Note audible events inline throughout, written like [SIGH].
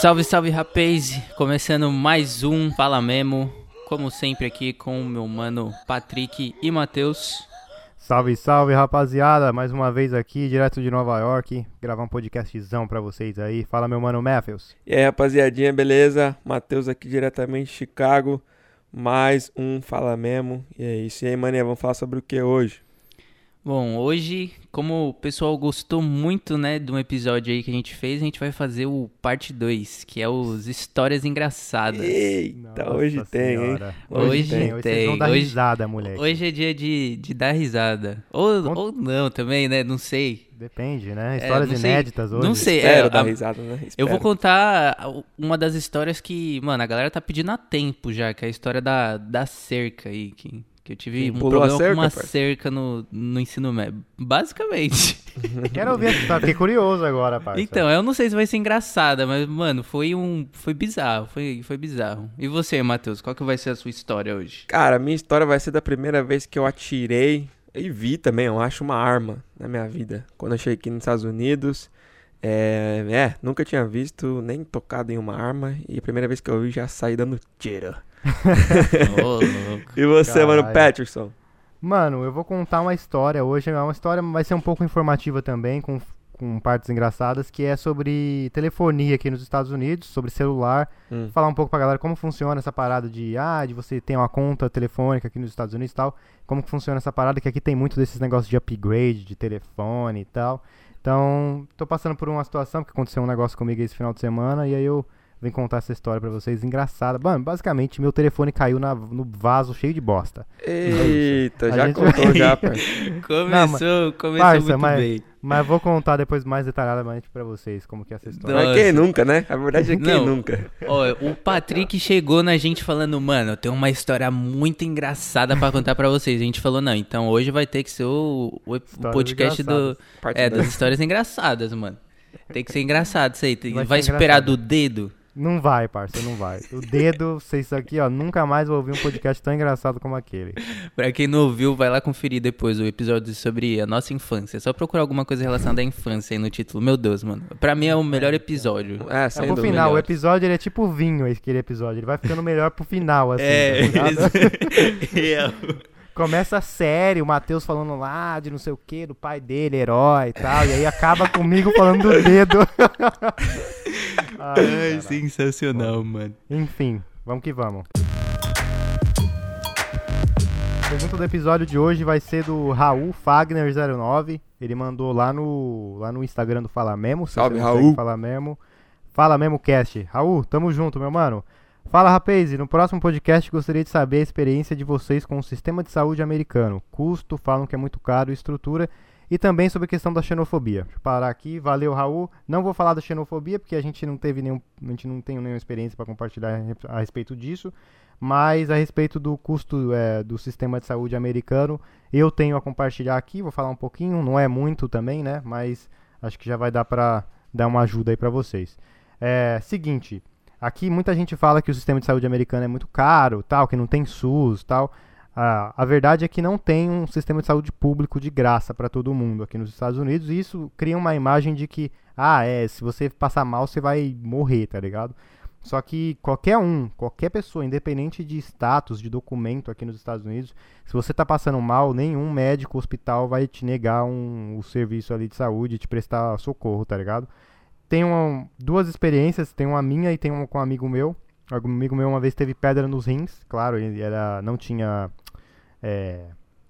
Salve, salve, rapaz! Começando mais um Fala Memo, como sempre aqui com o meu mano Patrick e Matheus. Salve, salve, rapaziada! Mais uma vez aqui, direto de Nova York, gravar um podcastzão pra vocês aí. Fala, meu mano Matthews. E aí, rapaziadinha, beleza? Matheus aqui diretamente de Chicago. Mais um Fala Memo. E é isso. E aí, mané, vamos falar sobre o que hoje? Bom, hoje, como o pessoal gostou muito, né, de um episódio aí que a gente fez, a gente vai fazer o parte 2, que é os histórias engraçadas. Eita, Nossa hoje tem, senhora. hein? Hoje, hoje tem. Hoje tem. vão dar hoje, risada, moleque. Hoje é dia de, de dar risada. Ou, Cont... ou não também, né? Não sei. Depende, né? É, Histórias é, inéditas hoje. Não sei. Espero é, dar risada, né? Espero. Eu vou contar uma das histórias que, mano, a galera tá pedindo há tempo já, que é a história da, da cerca aí, que que eu tive Sim, um problema cerca, com uma cerca no, no ensino médio. Basicamente. [LAUGHS] Quero ouvir essa história, fiquei curioso agora, parça. Então, eu não sei se vai ser engraçada, mas, mano, foi um. Foi bizarro. Foi, foi bizarro. E você, Matheus, qual que vai ser a sua história hoje? Cara, a minha história vai ser da primeira vez que eu atirei e vi também, eu acho, uma arma na minha vida. Quando eu cheguei aqui nos Estados Unidos. É, é, nunca tinha visto nem tocado em uma arma. E a primeira vez que eu vi já saí dando tiro. [LAUGHS] oh, e você, Caralho. mano, Patterson? Mano, eu vou contar uma história hoje. É uma história, vai ser um pouco informativa também, com, com partes engraçadas, que é sobre telefonia aqui nos Estados Unidos, sobre celular. Hum. Falar um pouco pra galera como funciona essa parada de, ah, de você ter uma conta telefônica aqui nos Estados Unidos e tal. Como funciona essa parada, que aqui tem muito desses negócios de upgrade, de telefone e tal. Então, tô passando por uma situação, que aconteceu um negócio comigo esse final de semana, e aí eu vem contar essa história para vocês engraçada. Mano, basicamente, meu telefone caiu na, no vaso cheio de bosta. Eita, já gente... contou já, [LAUGHS] pai. começou, Não, mas, começou parça, muito mas, bem. Mas vou contar depois mais detalhadamente para vocês como que é essa história. Mas quem nunca, né? A verdade é quem Não, nunca. Ó, o Patrick chegou na gente falando, mano, eu tenho uma história muito engraçada para contar para vocês. A gente falou, não, então hoje vai ter que ser o, o, o podcast do, é, das histórias engraçadas, mano. Tem que ser engraçado isso aí. Vai, vai esperar do dedo? Não vai, parça, não vai. O dedo, vocês aqui, ó, nunca mais vou ouvir um podcast tão engraçado como aquele. pra quem não ouviu, vai lá conferir depois o episódio sobre a nossa infância. É só procurar alguma coisa relacionada à infância aí no título. Meu Deus, mano. Pra mim é o melhor episódio. É, é pro final. O episódio ele é tipo vinho, aquele episódio. Ele vai ficando melhor pro final, assim. É, tá [LAUGHS] Começa sério, o Matheus falando lá de não sei o que, do pai dele, herói e tal. E aí acaba comigo falando do dedo. [LAUGHS] Ai, Ai sensacional, mano. Enfim, vamos que vamos. A pergunta do episódio de hoje vai ser do Raul Fagner09. Ele mandou lá no, lá no Instagram do Fala Memo. Salve, Raul. Fala Memo. Fala Memo Cast. Raul, tamo junto, meu mano. Fala, rapaz, no próximo podcast gostaria de saber a experiência de vocês com o sistema de saúde americano. Custo, falam que é muito caro, estrutura e também sobre a questão da xenofobia. Deixa eu parar aqui, valeu Raul. Não vou falar da xenofobia porque a gente não teve nenhum, a gente não tem nenhuma experiência para compartilhar a respeito disso, mas a respeito do custo é, do sistema de saúde americano, eu tenho a compartilhar aqui, vou falar um pouquinho, não é muito também, né, mas acho que já vai dar para dar uma ajuda aí para vocês. É, seguinte, Aqui muita gente fala que o sistema de saúde americano é muito caro, tal, que não tem SUS, tal. Ah, a verdade é que não tem um sistema de saúde público de graça para todo mundo aqui nos Estados Unidos e isso cria uma imagem de que, ah, é, se você passar mal você vai morrer, tá ligado? Só que qualquer um, qualquer pessoa, independente de status, de documento aqui nos Estados Unidos, se você está passando mal, nenhum médico, hospital vai te negar um, o serviço ali de saúde, te prestar socorro, tá ligado? Tem uma, duas experiências, tem uma minha e tem uma com um amigo meu. Um amigo meu uma vez teve pedra nos rins, claro, ele era, não tinha. É,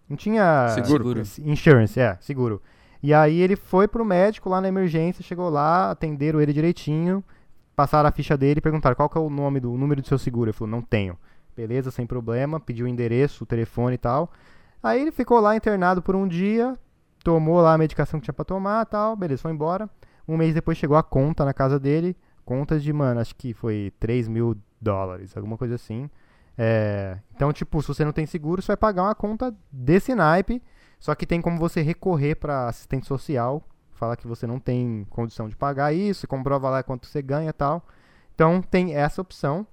não tinha. Seguro. Insurance, é, seguro. E aí ele foi pro médico lá na emergência, chegou lá, atenderam ele direitinho, passaram a ficha dele e perguntaram qual que é o nome do o número do seu seguro. Ele falou, não tenho. Beleza, sem problema, pediu o endereço, o telefone e tal. Aí ele ficou lá internado por um dia, tomou lá a medicação que tinha pra tomar tal, beleza, foi embora. Um mês depois chegou a conta na casa dele, contas de, mano, acho que foi 3 mil dólares, alguma coisa assim. É, então, tipo, se você não tem seguro, você vai pagar uma conta desse naipe, só que tem como você recorrer para assistente social, falar que você não tem condição de pagar isso, comprova lá quanto você ganha e tal. Então, tem essa opção.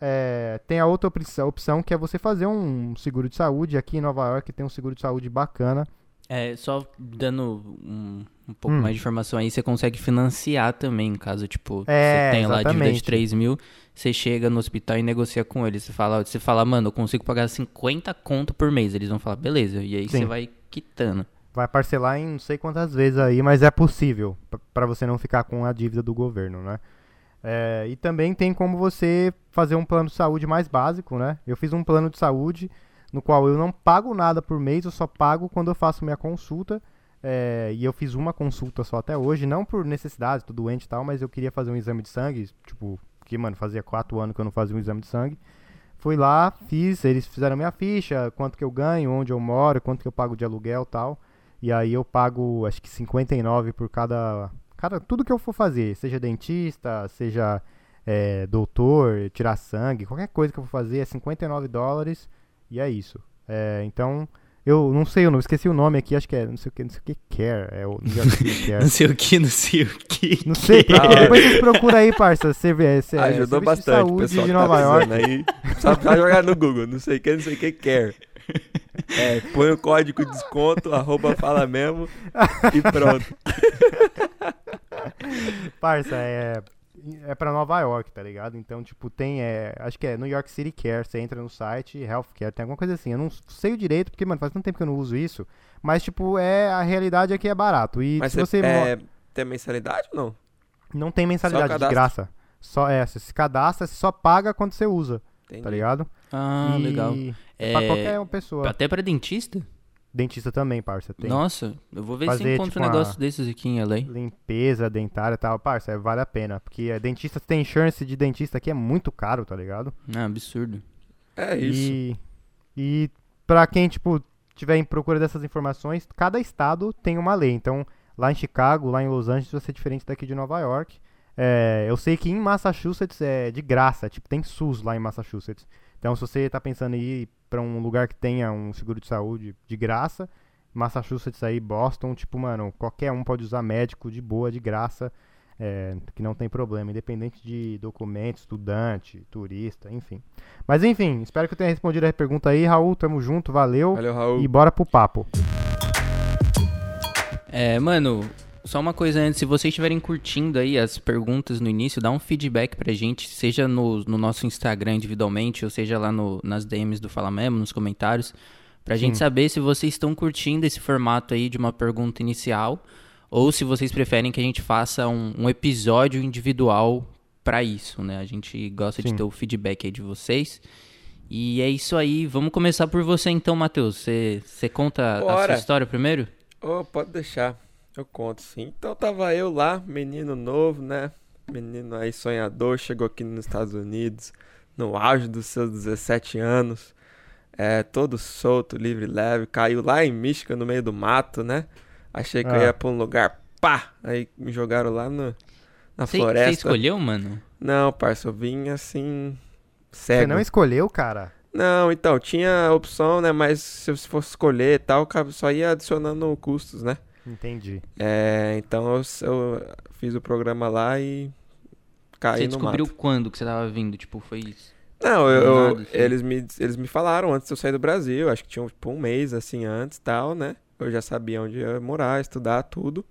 É, tem a outra opção, opção que é você fazer um seguro de saúde. Aqui em Nova York tem um seguro de saúde bacana, É, só dando um, um pouco hum. mais de informação aí, você consegue financiar também, caso, tipo, é, você tenha lá dívida de 3 mil, você chega no hospital e negocia com eles. Você fala, você fala, mano, eu consigo pagar 50 conto por mês. Eles vão falar, beleza. E aí Sim. você vai quitando. Vai parcelar em não sei quantas vezes aí, mas é possível, para você não ficar com a dívida do governo, né? É, e também tem como você fazer um plano de saúde mais básico, né? Eu fiz um plano de saúde no qual eu não pago nada por mês, eu só pago quando eu faço minha consulta. É, e eu fiz uma consulta só até hoje, não por necessidade, tô doente e tal, mas eu queria fazer um exame de sangue, tipo, que, mano, fazia quatro anos que eu não fazia um exame de sangue. Fui lá, fiz, eles fizeram minha ficha, quanto que eu ganho, onde eu moro, quanto que eu pago de aluguel e tal. E aí eu pago, acho que 59 por cada, cada tudo que eu for fazer, seja dentista, seja é, doutor, tirar sangue, qualquer coisa que eu for fazer é 59 dólares e é isso. É, então, eu não sei, eu não esqueci o nome aqui, acho que é não sei o que, não sei o que care. É o não sei o que, [LAUGHS] não sei o que. Não sei, [LAUGHS] depois você procura aí, parça. Você vê, você, Ajudou bastante, de saúde pessoal de tá Nova tá York. Aí, só pra jogar no Google, não sei o que, não sei o que care. [LAUGHS] É, põe o código de desconto, arroba fala mesmo e pronto. Parça, é é para Nova York, tá ligado? Então, tipo, tem, é, acho que é New York City Care, você entra no site, Healthcare, tem alguma coisa assim. Eu não sei o direito, porque, mano, faz tanto tempo que eu não uso isso, mas, tipo, é, a realidade é que é barato. E mas se você... É, tem mensalidade ou não? Não tem mensalidade, de graça. Só, é, você se cadastra, você só paga quando você usa, tá Entendi. tá ligado? Ah, e legal. É pra qualquer pessoa. Até pra dentista? Dentista também, parça. Tem. Nossa, eu vou ver Fazer, se encontro tipo, um negócio desses aqui em LA. Limpeza dentária e tal, parça, é, vale a pena. Porque é, dentista tem chance de dentista aqui é muito caro, tá ligado? É absurdo. É isso. E, e pra quem, tipo, tiver em procura dessas informações, cada estado tem uma lei. Então, lá em Chicago, lá em Los Angeles, vai ser diferente daqui de Nova York. É, eu sei que em Massachusetts é de graça, tipo, tem SUS lá em Massachusetts. Então, se você está pensando em ir para um lugar que tenha um seguro de saúde de graça, Massachusetts aí, Boston, tipo, mano, qualquer um pode usar médico de boa, de graça, é, que não tem problema, independente de documento, estudante, turista, enfim. Mas enfim, espero que eu tenha respondido a pergunta aí, Raul, tamo junto, valeu. Valeu, Raul. E bora pro papo. É, mano, só uma coisa antes, se vocês estiverem curtindo aí as perguntas no início, dá um feedback pra gente, seja no, no nosso Instagram individualmente, ou seja lá no, nas DMs do Fala Mesmo, nos comentários, pra Sim. gente saber se vocês estão curtindo esse formato aí de uma pergunta inicial, ou se vocês preferem que a gente faça um, um episódio individual para isso, né? A gente gosta Sim. de ter o feedback aí de vocês. E é isso aí. Vamos começar por você então, Matheus. Você conta Bora. a sua história primeiro? Oh, pode deixar. Eu conto sim. Então tava eu lá, menino novo, né? Menino aí sonhador, chegou aqui nos Estados Unidos, no auge dos seus 17 anos. É, todo solto, livre, leve. Caiu lá em Michigan, no meio do mato, né? Achei que ah. eu ia pra um lugar, pá! Aí me jogaram lá no, na cê, floresta. Você escolheu, mano? Não, parça, eu vim assim, cego. Você não escolheu, cara? Não, então, tinha opção, né? Mas se eu fosse escolher e tal, só ia adicionando custos, né? Entendi. É, então eu, eu, fiz o programa lá e caí Você descobriu quando que você tava vindo? Tipo, foi isso? Não, eu, eu assim. eles, me, eles me falaram antes de eu sair do Brasil, acho que tinha tipo, um mês assim antes tal, né? Eu já sabia onde ia morar, estudar, tudo.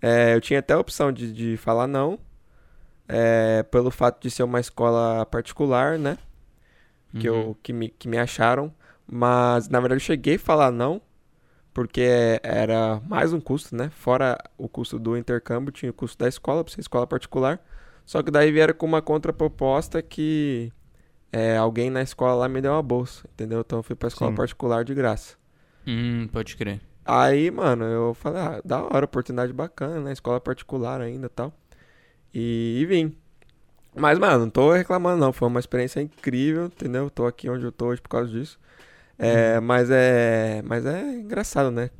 É, eu tinha até a opção de, de falar não, é, pelo fato de ser uma escola particular, né? Que, uhum. eu, que, me, que me acharam. Mas, na verdade, eu cheguei a falar não, porque era mais um custo, né? Fora o custo do intercâmbio, tinha o custo da escola, para ser escola particular. Só que daí vieram com uma contraproposta que é, alguém na escola lá me deu uma bolsa, entendeu? Então eu fui pra escola Sim. particular de graça. Hum, pode crer. Aí, mano, eu falei, ah, da hora, oportunidade bacana, né? Escola particular ainda tal. E, e vim. Mas, mano, não tô reclamando não, foi uma experiência incrível, entendeu? Tô aqui onde eu tô hoje por causa disso. É, mas é, mas é engraçado, né?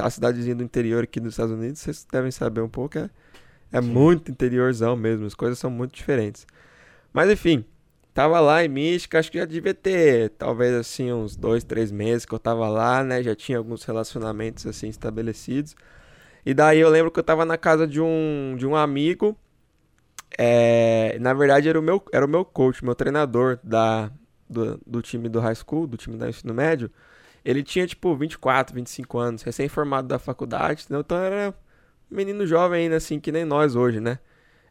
A cidadezinha do interior aqui dos Estados Unidos, vocês devem saber um pouco, é, é muito interiorzão mesmo, as coisas são muito diferentes. Mas enfim, tava lá em Mística, acho que já devia ter talvez assim uns dois, três meses que eu tava lá, né? Já tinha alguns relacionamentos assim estabelecidos. E daí eu lembro que eu tava na casa de um, de um amigo. É, na verdade era o meu era o meu coach, meu treinador da do, do time do high school, do time do ensino médio, Ele tinha, tipo, 24, 25 anos, recém-formado da faculdade, entendeu? Então era um menino jovem ainda, assim, que nem nós hoje, né?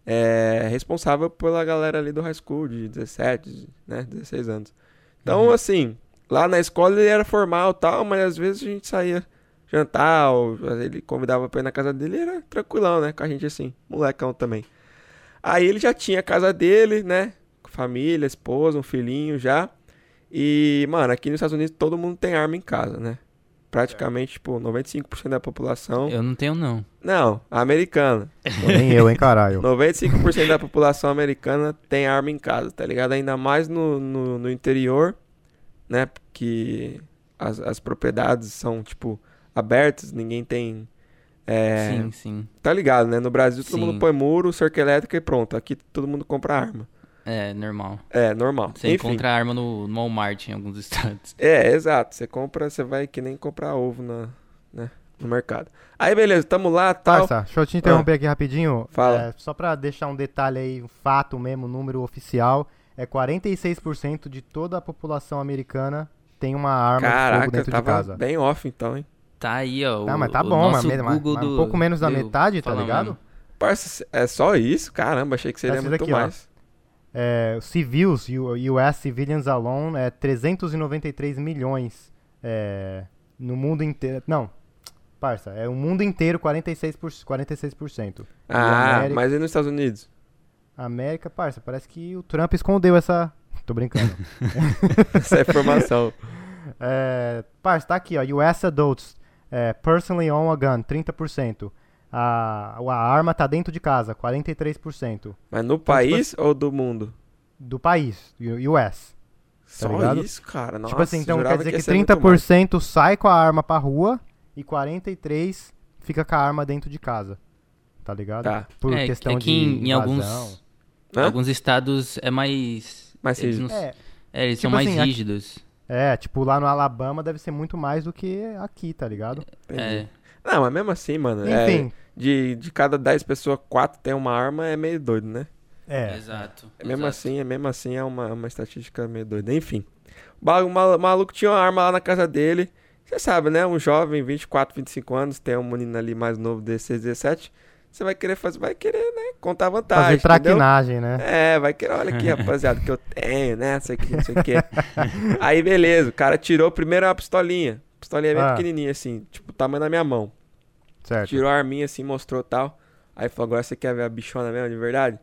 É, responsável pela galera ali do high school, de 17, né? 16 anos. Então, uhum. assim, lá na escola ele era formal tal, mas às vezes a gente saía jantar, ou ele convidava pra ir na casa dele, era tranquilão, né? Com a gente assim, molecão também. Aí ele já tinha a casa dele, né? Família, esposa, um filhinho já. E, mano, aqui nos Estados Unidos todo mundo tem arma em casa, né? Praticamente, é. tipo, 95% da população. Eu não tenho, não. Não, americana. Nem eu, hein, caralho. 95% da população americana tem arma em casa, tá ligado? Ainda mais no, no, no interior, né? Porque as, as propriedades são, tipo, abertas, ninguém tem. É... Sim, sim. Tá ligado, né? No Brasil todo sim. mundo põe muro, cerca elétrica e pronto. Aqui todo mundo compra arma. É, normal. É, normal. Você Enfim. encontra arma no, no Walmart em alguns [LAUGHS] estados. É, exato. Você compra, você vai que nem comprar ovo na, né, no mercado. Aí, beleza, tamo lá, tal. Parça, deixa eu te interromper ah. aqui rapidinho. Fala. É, só pra deixar um detalhe aí, um fato mesmo, número oficial. É 46% de toda a população americana tem uma arma Caraca, de fogo dentro tava de casa. bem off então, hein? Tá aí, ó. Tá, mas tá bom, mas, mas, mas, do... um pouco menos da metade, tá ligado? Mesmo. Parça, é só isso? Caramba, achei que seria muito aqui, mais. Ó é, civils, US civilians alone, é 393 milhões é, no mundo inteiro. Não, parça, é o mundo inteiro 46%. Por, 46%. Ah, América, mas e nos Estados Unidos? América, parça, parece que o Trump escondeu essa. [LAUGHS] Tô brincando. [LAUGHS] essa informação. [LAUGHS] É, parça, tá aqui, ó. US adults, é, personally own a gun, 30% a, a arma tá dentro de casa, 43%. Mas no então, país tipo, ou do mundo? Do país, US. Tá Só ligado? isso, cara? Nossa, tipo assim, então quer dizer que, que 30% sai com a arma pra rua e 43% fica com a arma dentro de casa. Tá ligado? Tá. Por é, questão é que de em, alguns, alguns estados é mais... Mais rígido. É, é, eles tipo são mais assim, rígidos. É, tipo, lá no Alabama deve ser muito mais do que aqui, tá ligado? É. Não, mas mesmo assim, mano. Enfim. É, de, de cada 10 pessoas, 4 tem uma arma, é meio doido, né? É. Exato. É mesmo exato. assim, é mesmo assim, é uma, uma estatística meio doida. Enfim. O maluco tinha uma arma lá na casa dele. Você sabe, né? Um jovem, 24, 25 anos, tem um menino ali mais novo, 16, 17. Você vai querer fazer, vai querer, né? Contar vantagem. Fazer traquinagem, né? É, vai querer, olha aqui, rapaziada, que eu tenho, né? Não sei o que, não sei o que. Aí, beleza, o cara tirou primeiro uma pistolinha. Pistolinha bem ah. pequenininha, assim, tipo, o tamanho da minha mão. Certo. Tirou a arminha assim, mostrou tal. Aí falou, agora você quer ver a bichona mesmo, de verdade?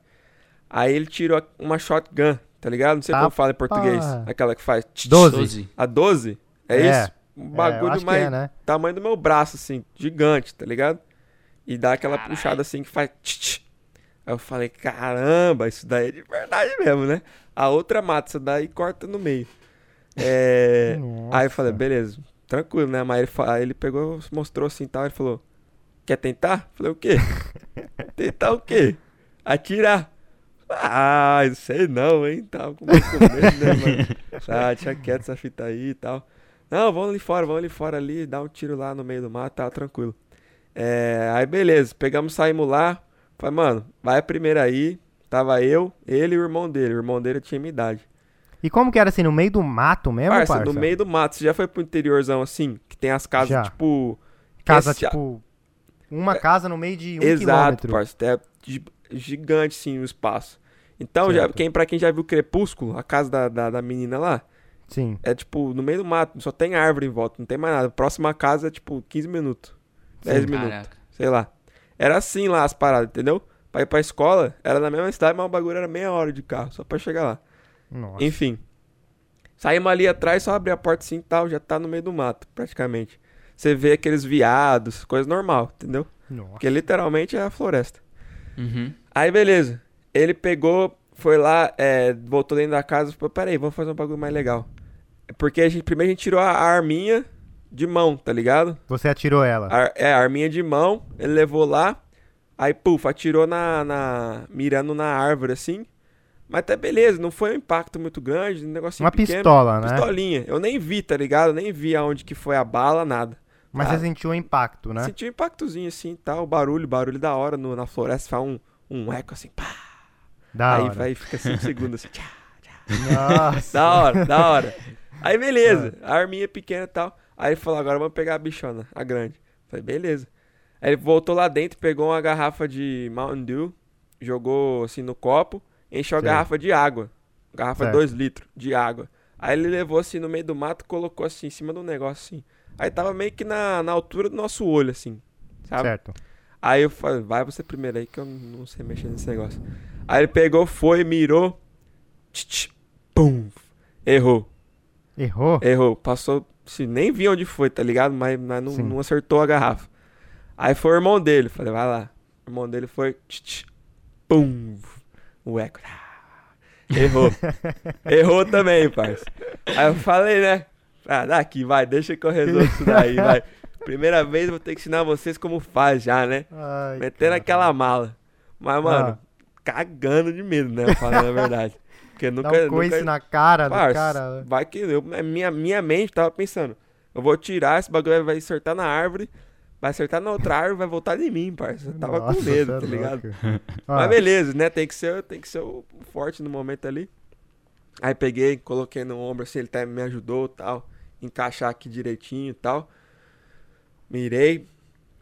Aí ele tirou uma shotgun, tá ligado? Não sei tá como fala em português. Aquela que faz... 12. A 12? É, é. isso? Um bagulho é, mais... É, né? Tamanho do meu braço, assim, gigante, tá ligado? E dá aquela Carai. puxada assim que faz... Aí eu falei, caramba, isso daí é de verdade mesmo, né? A outra mata, isso daí corta no meio. É... [LAUGHS] Aí eu falei, beleza, tranquilo, né? Mas ele, aí ele pegou, mostrou assim e tal, ele falou, Quer tentar? Falei, o quê? [LAUGHS] tentar o quê? Atirar. Ah, sei não, hein? Tava com muito medo, né, mano? [LAUGHS] Ah, tinha quieto essa fita aí e tal. Não, vamos ali fora, vamos ali fora ali, dar um tiro lá no meio do mato, tá tranquilo. É, aí beleza, pegamos, saímos lá. Falei, mano, vai a primeira aí. Tava eu, ele e o irmão dele. O irmão dele tinha minha idade. E como que era assim, no meio do mato mesmo, parça? parça? no meio do mato. Você já foi pro interiorzão assim, que tem as casas, já. tipo... Casa, esse... tipo uma casa no meio de um Exato, quilômetro. Exato, é gigante sim o espaço. Então, já, quem, pra quem já viu Crepúsculo, a casa da, da, da, menina lá, Sim. é tipo no meio do mato, só tem árvore em volta, não tem mais nada. Próxima casa é tipo 15 minutos, 10 minutos, Caraca. sei lá. Era assim lá as paradas, entendeu? Pra ir pra escola, era na mesma cidade, mas o bagulho era meia hora de carro, só pra chegar lá. Nossa. Enfim. Saímos ali atrás, só abrir a porta assim e tal, já tá no meio do mato, praticamente você vê aqueles viados, coisa normal, entendeu? Nossa. Porque literalmente é a floresta. Uhum. Aí beleza. Ele pegou, foi lá, é, voltou dentro da casa e falou, peraí, vamos fazer um bagulho mais legal. Porque a gente, primeiro a gente tirou a arminha de mão, tá ligado? Você atirou ela? A, é, a arminha de mão, ele levou lá, aí puf, atirou na, na. mirando na árvore assim. Mas até beleza, não foi um impacto muito grande, um negocinho Uma pequeno, pistola, né? Pistolinha. Eu nem vi, tá ligado? Eu nem vi aonde que foi a bala, nada. Mas você sentiu um impacto, né? Sentiu um impactozinho assim e tal, barulho, barulho da hora no, na floresta, faz um, um eco assim, pá. Da Aí hora. vai fica 5 segundos assim, tchá, tchá. Nossa. da hora, da hora. Aí beleza, a arminha pequena e tal. Aí ele falou, agora vamos pegar a bichona, a grande. Falei, beleza. Aí ele voltou lá dentro, pegou uma garrafa de Mountain Dew, jogou assim no copo, encheu a Certo. garrafa de água. Garrafa de Certo. 2 litros de água. Aí ele levou assim no meio do mato, colocou assim em cima do negócio assim. Aí tava meio que na, na altura do nosso olho, assim. Sabe? Certo. Aí eu falei, vai você primeiro aí que eu não sei mexer nesse negócio. Aí ele pegou, foi, mirou. Tch, tch, pum. Errou, Errou? errou. Passou, assim, nem vi onde foi, tá ligado? Mas, mas não, não acertou a garrafa. Aí foi o irmão dele. Falei, vai lá. O irmão dele foi. Tch, tch, pum. O eco. Ah, Errou. [LAUGHS] Errou também, parça. Aí eu falei, né? Ah, daqui, vai, deixa que eu resolvo isso daí, [LAUGHS] vai. Primeira vez eu vou ter que ensinar vocês como faz já, né? Ai, Metendo cara. aquela mala. Mas, mano, Ah. cagando de medo, né? Falando a verdade. Porque Dá nunca. um coice nunca... na cara do Parça, cara. né? Vai que eu, minha, minha mente tava pensando. Eu vou tirar, esse bagulho vai acertar na árvore. Vai acertar na outra árvore, vai voltar em mim, parça. Eu tava Nossa, com medo, é tá ligado? Ah, Mas beleza, né? Tem que ser, tem que ser o forte no momento ali. Aí peguei, coloquei no ombro assim, ele até me ajudou tal. Encaixar aqui direitinho e tal. Mirei.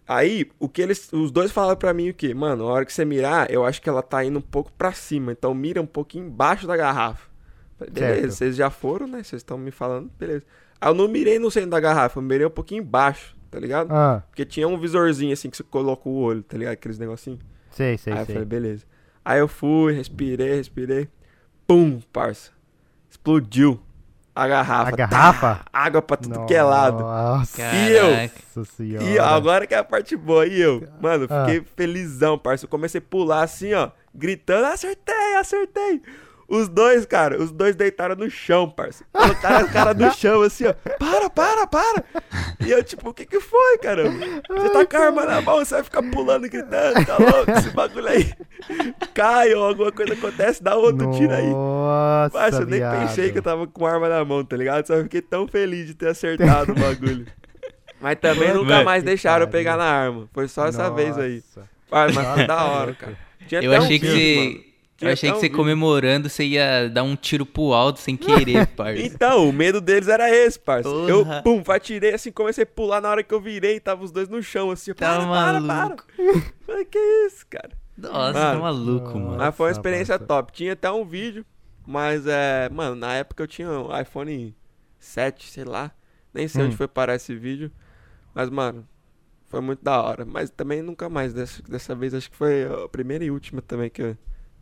Aí, o que eles. Os dois falaram pra mim o quê? Mano, a hora que você mirar, eu acho que ela tá indo um pouco pra cima. Então mira um pouquinho embaixo da garrafa. Falei, beleza, Certo. vocês já foram, né? Vocês estão me falando, beleza. Aí eu não mirei no centro da garrafa, eu mirei um pouquinho embaixo, tá ligado? ah, Porque tinha um visorzinho assim que você coloca o olho, tá ligado? Aqueles negocinhos. sei, sei, Aí eu sei. falei, beleza. Aí eu fui, respirei, respirei. Pum, parça. Explodiu a garrafa. A garrafa? Tá, água pra tudo que é lado. Nossa E eu? Nossa senhora. E agora que é a parte boa. E eu, mano, Ah. fiquei felizão, parça. Eu comecei a pular assim, ó, gritando, acertei, acertei. Os dois, cara, os dois deitaram no chão, parça. Colocaram a cara no chão, assim, ó. Para, para, para. E eu, tipo, o que que foi, caramba? Você tá com a arma na mão, você vai ficar pulando, gritando, tá louco? Esse bagulho aí. Cai ou alguma coisa acontece, dá outro tiro aí. Nossa, Parça, eu nem viado. pensei que eu tava com arma na mão, tá ligado? Só fiquei tão feliz de ter acertado o bagulho. Mas também Mano, nunca mais deixaram eu pariu. pegar na arma. Foi só essa vez aí. Nossa. Mas foi da [LAUGHS] hora, cara. Tinha Eu até um achei que você. Eu achei que você comemorando, você ia dar um tiro pro alto sem querer, [LAUGHS] parça. Então, o medo deles era esse, parça. Porra. Eu, pum, atirei assim, comecei a pular na hora que eu virei, tava os dois no chão, assim. eu, Tá para, para, maluco. para. [LAUGHS] Falei, que isso, cara? Nossa, Mano. tá maluco, mano. Mas foi uma Nossa, experiência parça. top. Tinha até um vídeo, mas é. Mano, na época eu tinha um iPhone 7, sei lá. Nem sei Hum. onde foi parar esse vídeo. Mas, mano, foi muito da hora. Mas também nunca mais. Dessa, dessa vez acho que foi a primeira e última também que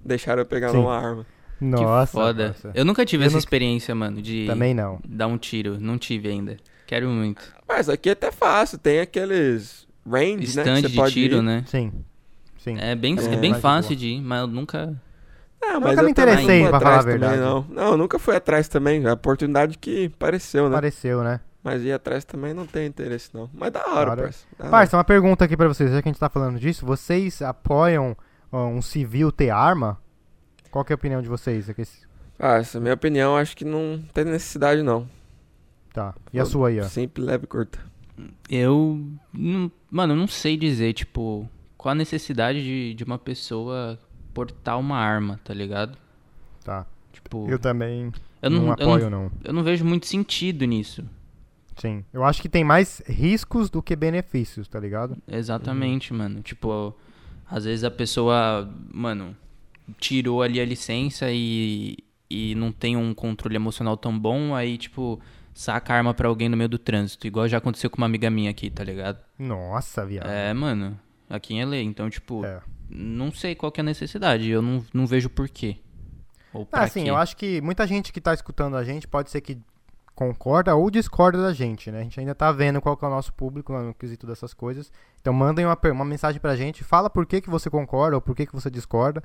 deixaram eu pegar Sim. numa arma. Que Nossa, foda. parça. Eu nunca tive Eu essa não- experiência, mano, de Também não. dar um tiro. Não tive ainda. Quero muito. Mas aqui é até fácil. Tem aqueles range, né? Stand que você de pode tiro, ir. né? Sim. Sim. É bem, É é bem de fácil de ir, mas eu nunca. Não, Nunca mas me eu também interessei, pra falar a atrás também, verdade. não. Não, nunca fui atrás também. A oportunidade que apareceu, né? Apareceu, né? Mas ir atrás também não tem interesse, não. Mas da hora, Da hora. parça. Da hora. Parça, uma pergunta aqui pra vocês, já que a gente tá falando disso. Vocês apoiam um civil ter arma? Qual que é a opinião de vocês? É que esse- Ah, essa é a minha opinião. Acho que não tem necessidade, não. Tá. E a sua aí, ó? Simples, leve e curta. Eu. Não, mano, eu não sei dizer, tipo, qual a necessidade de, de uma pessoa portar uma arma, tá ligado? Tá. Tipo, Eu também eu não, não, eu apoio, não, não. eu não vejo muito sentido nisso. Sim. Eu acho que tem mais riscos do que benefícios, tá ligado? Exatamente, mano. Tipo, às vezes a pessoa, mano, tirou ali a licença e, e não tem um controle emocional tão bom, aí, tipo, saca a arma pra alguém no meio do trânsito. Igual já aconteceu com uma amiga minha aqui, tá ligado? Nossa, viado. É, mano, aqui em LA. Então, tipo, É. não sei qual que é a necessidade. Eu não, não vejo porquê. Ou Ah, assim, quê. eu acho que muita gente que tá escutando a gente pode ser que concorda ou discorda da gente, né? A gente ainda tá vendo qual que é o nosso público no quesito dessas coisas. Então mandem uma, uma mensagem pra gente, fala por que, que você concorda ou por que, que você discorda.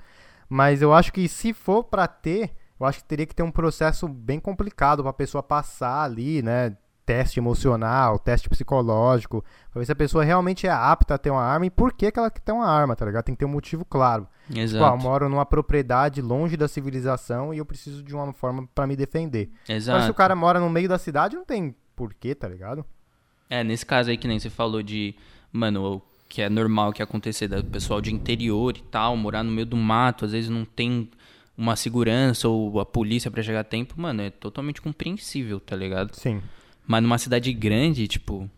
Mas eu acho que se for pra ter, eu acho que teria que ter um processo bem complicado pra pessoa passar ali, né? Teste emocional, teste psicológico, pra ver se a pessoa realmente é apta a ter uma arma e por que, que ela quer ter uma arma, tá ligado? Tem que ter um motivo claro. Tipo, ah, eu Exato. moro numa propriedade longe da civilização e eu preciso de uma forma pra me defender. Exato. Agora, se o cara mora no meio da cidade, não tem porquê, tá ligado? É, nesse caso aí que nem você falou de, mano, o que é normal que acontecer da pessoal de interior e tal, morar no meio do mato, às vezes não tem uma segurança ou a polícia pra chegar a tempo, mano, é totalmente compreensível, tá ligado? Sim. Mas numa cidade grande, tipo.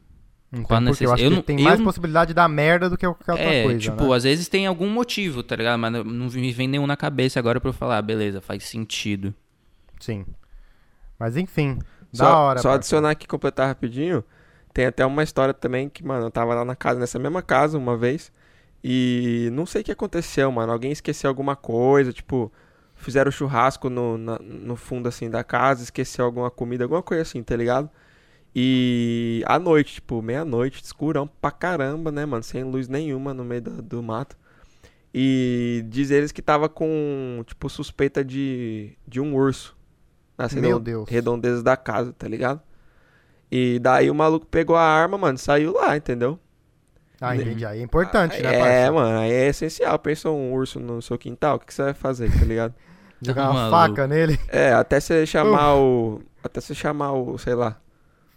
Então, qual necess... eu acho eu que não, tem mais possibilidade de dar merda do que qualquer outra é, coisa. Tipo, né? às vezes tem algum motivo, tá ligado? Mas não me vem nenhum na cabeça agora pra eu falar, ah, beleza, faz sentido. Sim. Mas enfim, só, da hora. Só adicionar aqui, completar rapidinho. Tem até uma história também que, mano, eu tava lá na casa, nessa mesma casa uma vez. E não sei o que aconteceu, mano. Alguém esqueceu alguma coisa, tipo, fizeram churrasco no, na, no fundo assim da casa, esqueceu alguma comida, alguma coisa assim, tá ligado? E à noite, tipo, meia-noite, escurão pra caramba, né, mano? Sem luz nenhuma no meio do, do mato. E diz eles que tava com, tipo, suspeita de, de um urso nas Meu Deus. redondezas da casa, tá ligado? E daí o maluco pegou a arma, mano, saiu lá, entendeu? Ah, entendi. Aí é importante, né, É, parça? mano, aí é essencial. Pensa um urso no seu quintal, o que, que você vai fazer, tá ligado? [LAUGHS] Jogar uma Maluco. faca nele. É, até você [LAUGHS] chamar o. Até você chamar o, sei lá,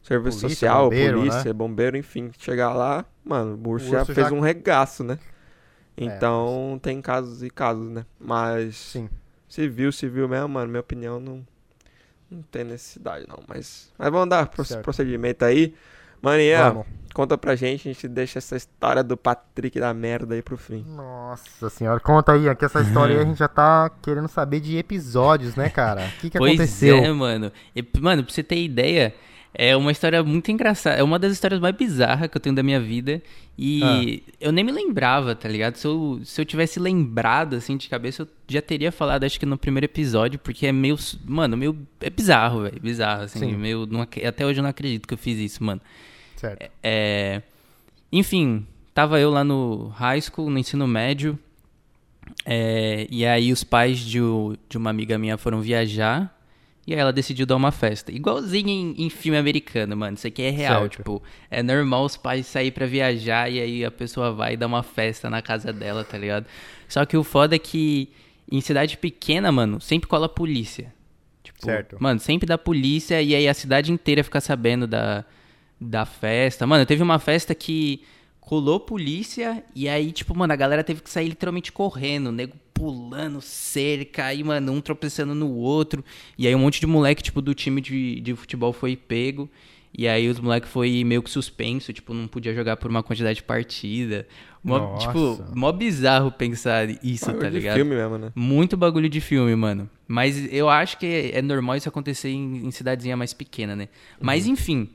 serviço Polícia, social, bombeiro, polícia, bombeiro, enfim, chegar lá, mano, o urso, O já urso fez já- um regaço, né? É, Então tem casos e casos, né? Mas Sim. civil, civil mesmo, mano, minha opinião não, não tem necessidade não. Mas, mas vamos dar pro- Certo. procedimento aí. Vamos. conta pra gente, a gente deixa essa história do Patrick da merda aí pro fim. Nossa senhora, conta aí, que essa história aí a gente já tá querendo saber de episódios, né, cara? O que, que pois aconteceu? é, mano. E, mano, pra você ter ideia, é uma história muito engraçada. É uma das histórias mais bizarras que eu tenho da minha vida. E Ah. eu nem me lembrava, tá ligado? Se eu, se eu tivesse lembrado, assim, de cabeça, eu já teria falado, acho que no primeiro episódio, porque é meio. Mano, meio. É bizarro, velho. Bizarro, assim. Sim. Meio, não até hoje eu não acredito que eu fiz isso, mano. Certo. É, enfim, tava eu lá no high school, no ensino médio. é, e aí os pais de, de uma amiga minha foram viajar. E aí ela decidiu dar uma festa. Igualzinho em, em filme americano, mano. Isso aqui é real. Certo. Tipo, é normal os pais saírem pra viajar e aí a pessoa vai dar uma festa na casa dela, tá ligado? Só que o foda é que em cidade pequena, mano, sempre cola a polícia. Tipo, Certo. Mano, sempre dá polícia e aí a cidade inteira fica sabendo da, da festa. Mano, teve uma festa que colou polícia e aí, tipo, mano, a galera teve que sair literalmente correndo, nego pulando cerca, aí, mano, um tropeçando no outro. E aí um monte de moleque, tipo, do time de, de futebol foi pego. E aí os moleques foi meio que suspenso, tipo, não podia jogar por uma quantidade de partida. Mó, Nossa. tipo, mó bizarro pensar isso, Bagulho tá de ligado? filme mesmo, né? Muito bagulho de filme, mano. Mas eu acho que é é normal isso acontecer em, em cidadezinha mais pequena, né? Mas enfim,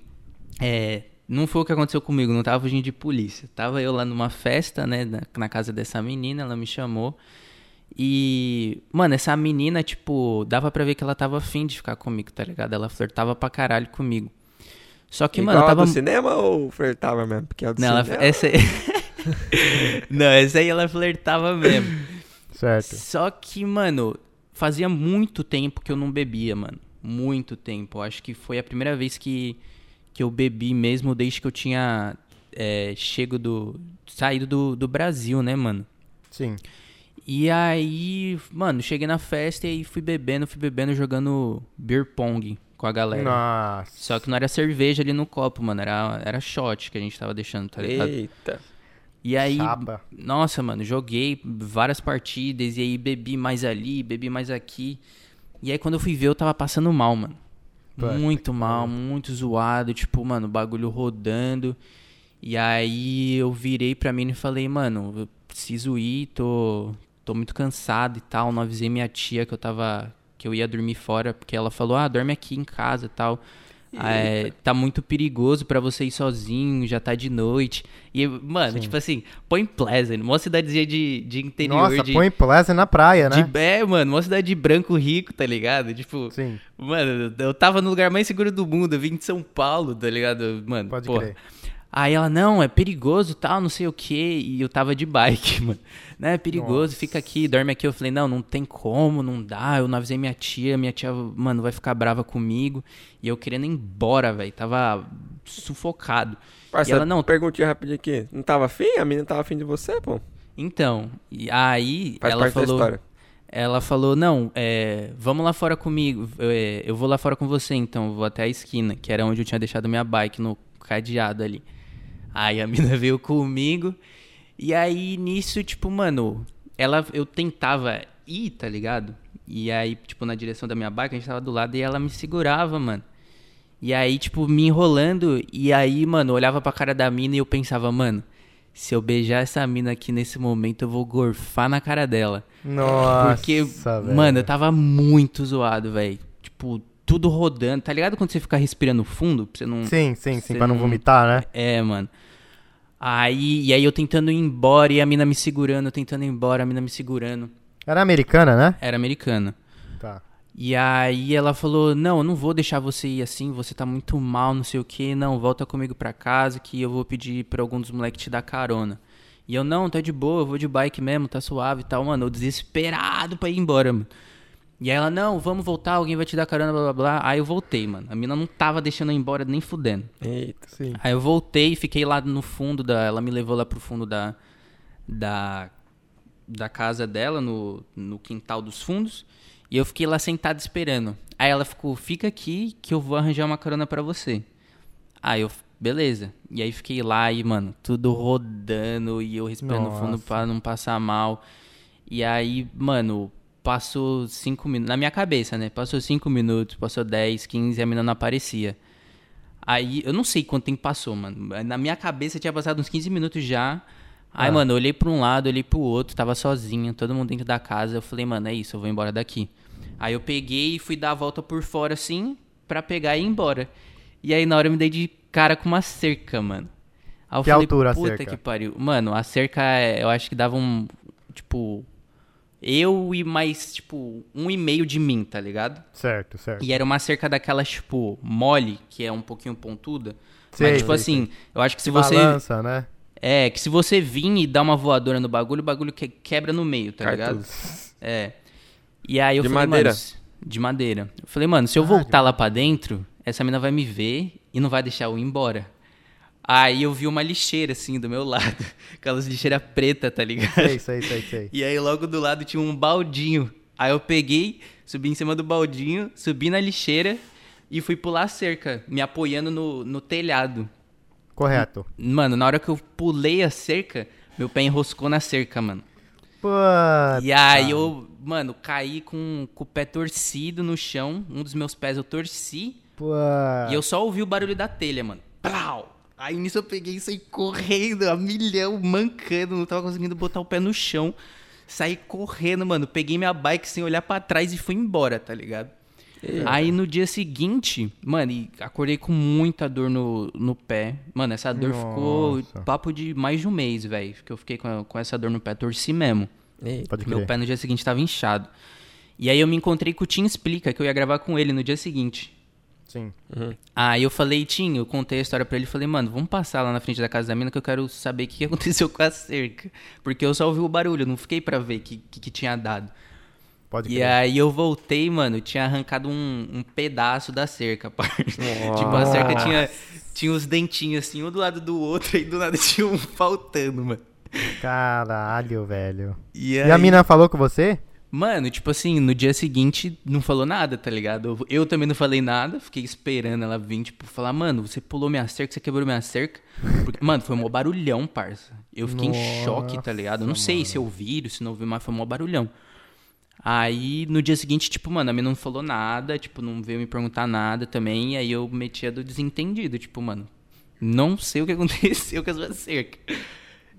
é, não foi o que aconteceu comigo, não tava fugindo de polícia. Tava eu lá numa festa, né, na, na casa dessa menina, ela me chamou. E, mano, essa menina, tipo, dava pra ver que ela tava afim de ficar comigo, tá ligado? Ela flertava pra caralho comigo. Só que, Igual mano, a tava. do cinema ou flertava mesmo? Porque a do Não, ela, cinema... essa aí... [LAUGHS] Não, essa aí ela flertava mesmo. Certo. Só que, mano, fazia muito tempo que eu não bebia, mano. Muito tempo. Acho que foi a primeira vez que, que eu bebi mesmo desde que eu tinha é, chego do. saído do, do Brasil, né, mano? Sim. E aí, mano, cheguei na festa e aí fui bebendo, fui bebendo, jogando beer pong com a galera. Nossa. Só que não era cerveja ali no copo, mano. Era, era shot que a gente tava deixando, tá ligado? Eita. E aí, Chapa. nossa, mano, joguei várias partidas e aí bebi mais ali, bebi mais aqui. E aí quando eu fui ver, eu tava passando mal, mano. Puta muito mal, muito zoado, tipo, mano, o bagulho rodando. E aí eu virei pra mim e falei, mano, eu preciso ir, tô, tô muito cansado e tal. Não avisei minha tia que eu tava. que eu ia dormir fora, porque ela falou, ah, dorme aqui em casa e tal. É, tá muito perigoso pra você ir sozinho, já tá de noite. E, mano, Sim. tipo assim, Point Pleasant, uma cidadezinha de, de interior Nossa, de. põe Pleasant na praia, né? de é, mano, uma cidade de branco rico, tá ligado? Tipo, Sim, mano, eu tava no lugar mais seguro do mundo, eu vim de São Paulo, tá ligado? Mano, pode porra. crer. Aí ela, não, é perigoso tal, não sei o que. E eu tava de bike, [LAUGHS] mano. Né, é perigoso, Nossa. fica aqui, dorme aqui. Eu falei, não, não tem como, não dá. Eu não avisei minha tia, minha tia, mano, vai ficar brava comigo. E eu querendo ir embora, velho. Tava sufocado. Parça, E ela, não, perguntinha rapidinho aqui. Não tava afim? A menina tava afim de você, pô? Então, e aí Faz ela falou. história. Ela falou, não, é, vamos lá fora comigo. é, eu vou lá fora com você, então. Eu vou até a esquina, que era onde eu tinha deixado minha bike, no cadeado ali. Aí a [LAUGHS] mina veio comigo. E aí, nisso, tipo, mano, ela, eu tentava ir, tá ligado? E aí, tipo, na direção da minha bike, a gente tava do lado e ela me segurava, mano. E aí, tipo, me enrolando. E aí, mano, eu olhava pra cara da mina e eu pensava, mano, se eu beijar essa mina aqui nesse momento, eu vou gorfar na cara dela. Nossa. Porque, velho. mano, eu tava muito zoado, velho. Tipo, tudo rodando. Tá ligado quando você fica respirando fundo? Pra você não. Sim, sim, sim, pra não vomitar, né? É, mano. Aí, e aí eu tentando ir embora e a mina me segurando, tentando ir embora, a mina me segurando. Era americana, né? Era americana. Tá. E aí ela falou: Não, eu não vou deixar você ir assim, você tá muito mal, não sei o que. Não, volta comigo pra casa que eu vou pedir pra algum dos moleques te dar carona. E eu, não, tá de boa, eu vou de bike mesmo, tá suave e tal, mano. Eu desesperado pra ir embora, mano. E aí ela, não, vamos voltar, alguém vai te dar carona, blá blá blá. Aí eu voltei, mano. A mina não tava deixando eu ir embora nem fudendo. Eita. Sim. Aí eu voltei e fiquei lá no fundo da. Ela me levou lá pro fundo da. Da, da casa dela, no, no quintal dos fundos. E eu fiquei lá sentado esperando. Aí ela ficou, fica aqui que eu vou arranjar uma carona pra você. Aí eu, beleza. E aí fiquei lá e, mano, tudo rodando e eu respirando Nossa. fundo pra não passar mal. E aí, mano, passou cinco minutos. Na minha cabeça, né? Passou cinco minutos, passou 10, 15 e a menina não aparecia. Aí, eu não sei quanto tempo passou, mano. Na minha cabeça tinha passado uns 15 minutos já. Aí, Ah. mano, eu olhei pra um lado, olhei pro outro, tava sozinho, todo mundo dentro da casa. Eu falei, mano, é isso, eu vou embora daqui. Aí eu peguei e fui dar a volta por fora, assim, pra pegar e ir embora. E aí, na hora, eu me dei de cara com uma cerca, mano. Aí eu Que falei, altura a puta cerca? que pariu. Mano, a cerca, é- eu acho que dava um, tipo... Eu e mais, tipo, um e meio de mim, tá ligado? Certo, certo. E era uma cerca daquelas, tipo, mole, que é um pouquinho pontuda. Sei, mas, tipo sei, assim, eu acho que se você. Balança, né? É, que se você vir e dar uma voadora no bagulho, o bagulho que- quebra no meio, tá ligado? tudo. É. E aí eu De falei, madeira? De madeira. Eu falei, mano, se eu Ah, voltar lá pra dentro, essa mina vai me ver e não vai deixar eu ir embora. Aí eu vi uma lixeira, assim, do meu lado. [LAUGHS] Aquelas lixeiras preta, tá ligado? Sei, sei, sei, sei. E aí logo do lado tinha um baldinho. Aí eu peguei, subi em cima do baldinho, subi na lixeira e fui pular a cerca, me apoiando no, no telhado. Correto. Mano, na hora que eu pulei a cerca, meu pé enroscou na cerca, mano. Puta. E aí eu, mano, caí com, com o pé torcido no chão. Um dos meus pés eu torci. Puta. E eu só ouvi o barulho da telha, mano. Plau! Aí nisso eu peguei e saí correndo a milhão, mancando, não tava conseguindo botar o pé no chão. Saí correndo, mano. Peguei minha bike sem olhar pra trás e fui embora, tá ligado? Aí no dia seguinte, mano, e acordei com muita dor no, no pé. Mano, essa dor ficou Nossa. papo de mais de um mês, velho. Que eu fiquei com, com essa dor no pé, torci mesmo. Eita. Pode Meu pé no dia seguinte tava inchado. E aí eu me encontrei com o Tim Explica, que eu ia gravar com ele no dia seguinte. Sim. Aí eu falei, Tim, eu contei a história pra ele, falei, mano, vamos passar lá na frente da casa da mina que eu quero saber o que [LAUGHS] aconteceu com a cerca. Porque eu só ouvi o barulho, não fiquei pra ver o que, que, que tinha dado. Pode E aí eu voltei, mano, tinha arrancado um, um pedaço da cerca, [LAUGHS] parça. tipo, a cerca tinha, tinha os dentinhos assim, um do lado do outro, e do nada [LAUGHS] tinha um faltando, mano. Caralho, velho. E, E a aí- mina falou com você? Mano, tipo assim, no dia seguinte não falou nada, tá ligado? Eu, também não falei nada, fiquei esperando ela vir, tipo, falar, mano, você pulou minha cerca, você quebrou minha cerca. Porque, mano, foi um barulhão, parça. Eu fiquei em choque, tá ligado? Eu não sei se eu vi, se não vi, mas foi um barulhão. Aí, no dia seguinte, tipo, mano, a mina não falou nada, tipo, não veio me perguntar nada também, e aí eu metia do desentendido, tipo, mano, não sei o que [LAUGHS] aconteceu com a sua cerca.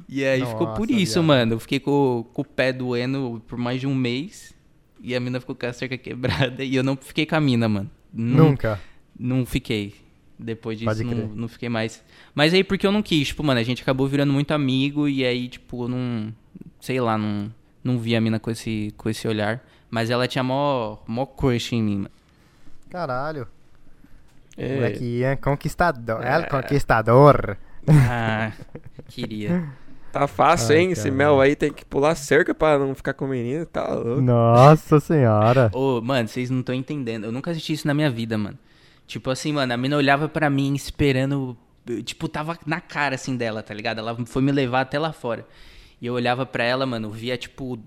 E aí ficou por Nossa, isso, mano. Eu fiquei com, com o pé doendo por mais de um mês. E a mina ficou com a cerca quebrada. E eu não fiquei com a mina, mano. Nun- Nunca. Não fiquei. Depois disso, não, não fiquei mais. Mas aí, porque eu não quis. Tipo, mano, a gente acabou virando muito amigo. E aí, tipo, eu não. Sei lá, não, não vi a mina com esse, com esse olhar. Mas ela tinha mó, mó crush em mim, mano. Caralho. É. Moleque Ian conquistador. El conquistador. Ah, queria. [LAUGHS] Tá fácil, Ai, hein? Esse caralho. mel aí tem que pular cerca pra não ficar com o menino. Tá louco. Nossa senhora. Ô, mano, vocês não estão entendendo. Eu nunca assisti isso na minha vida, mano. Tipo assim, mano, a mina olhava pra mim esperando. Tipo, tava na cara assim dela, tá ligado? Ela foi me levar até lá fora. E eu olhava pra ela, mano, via tipo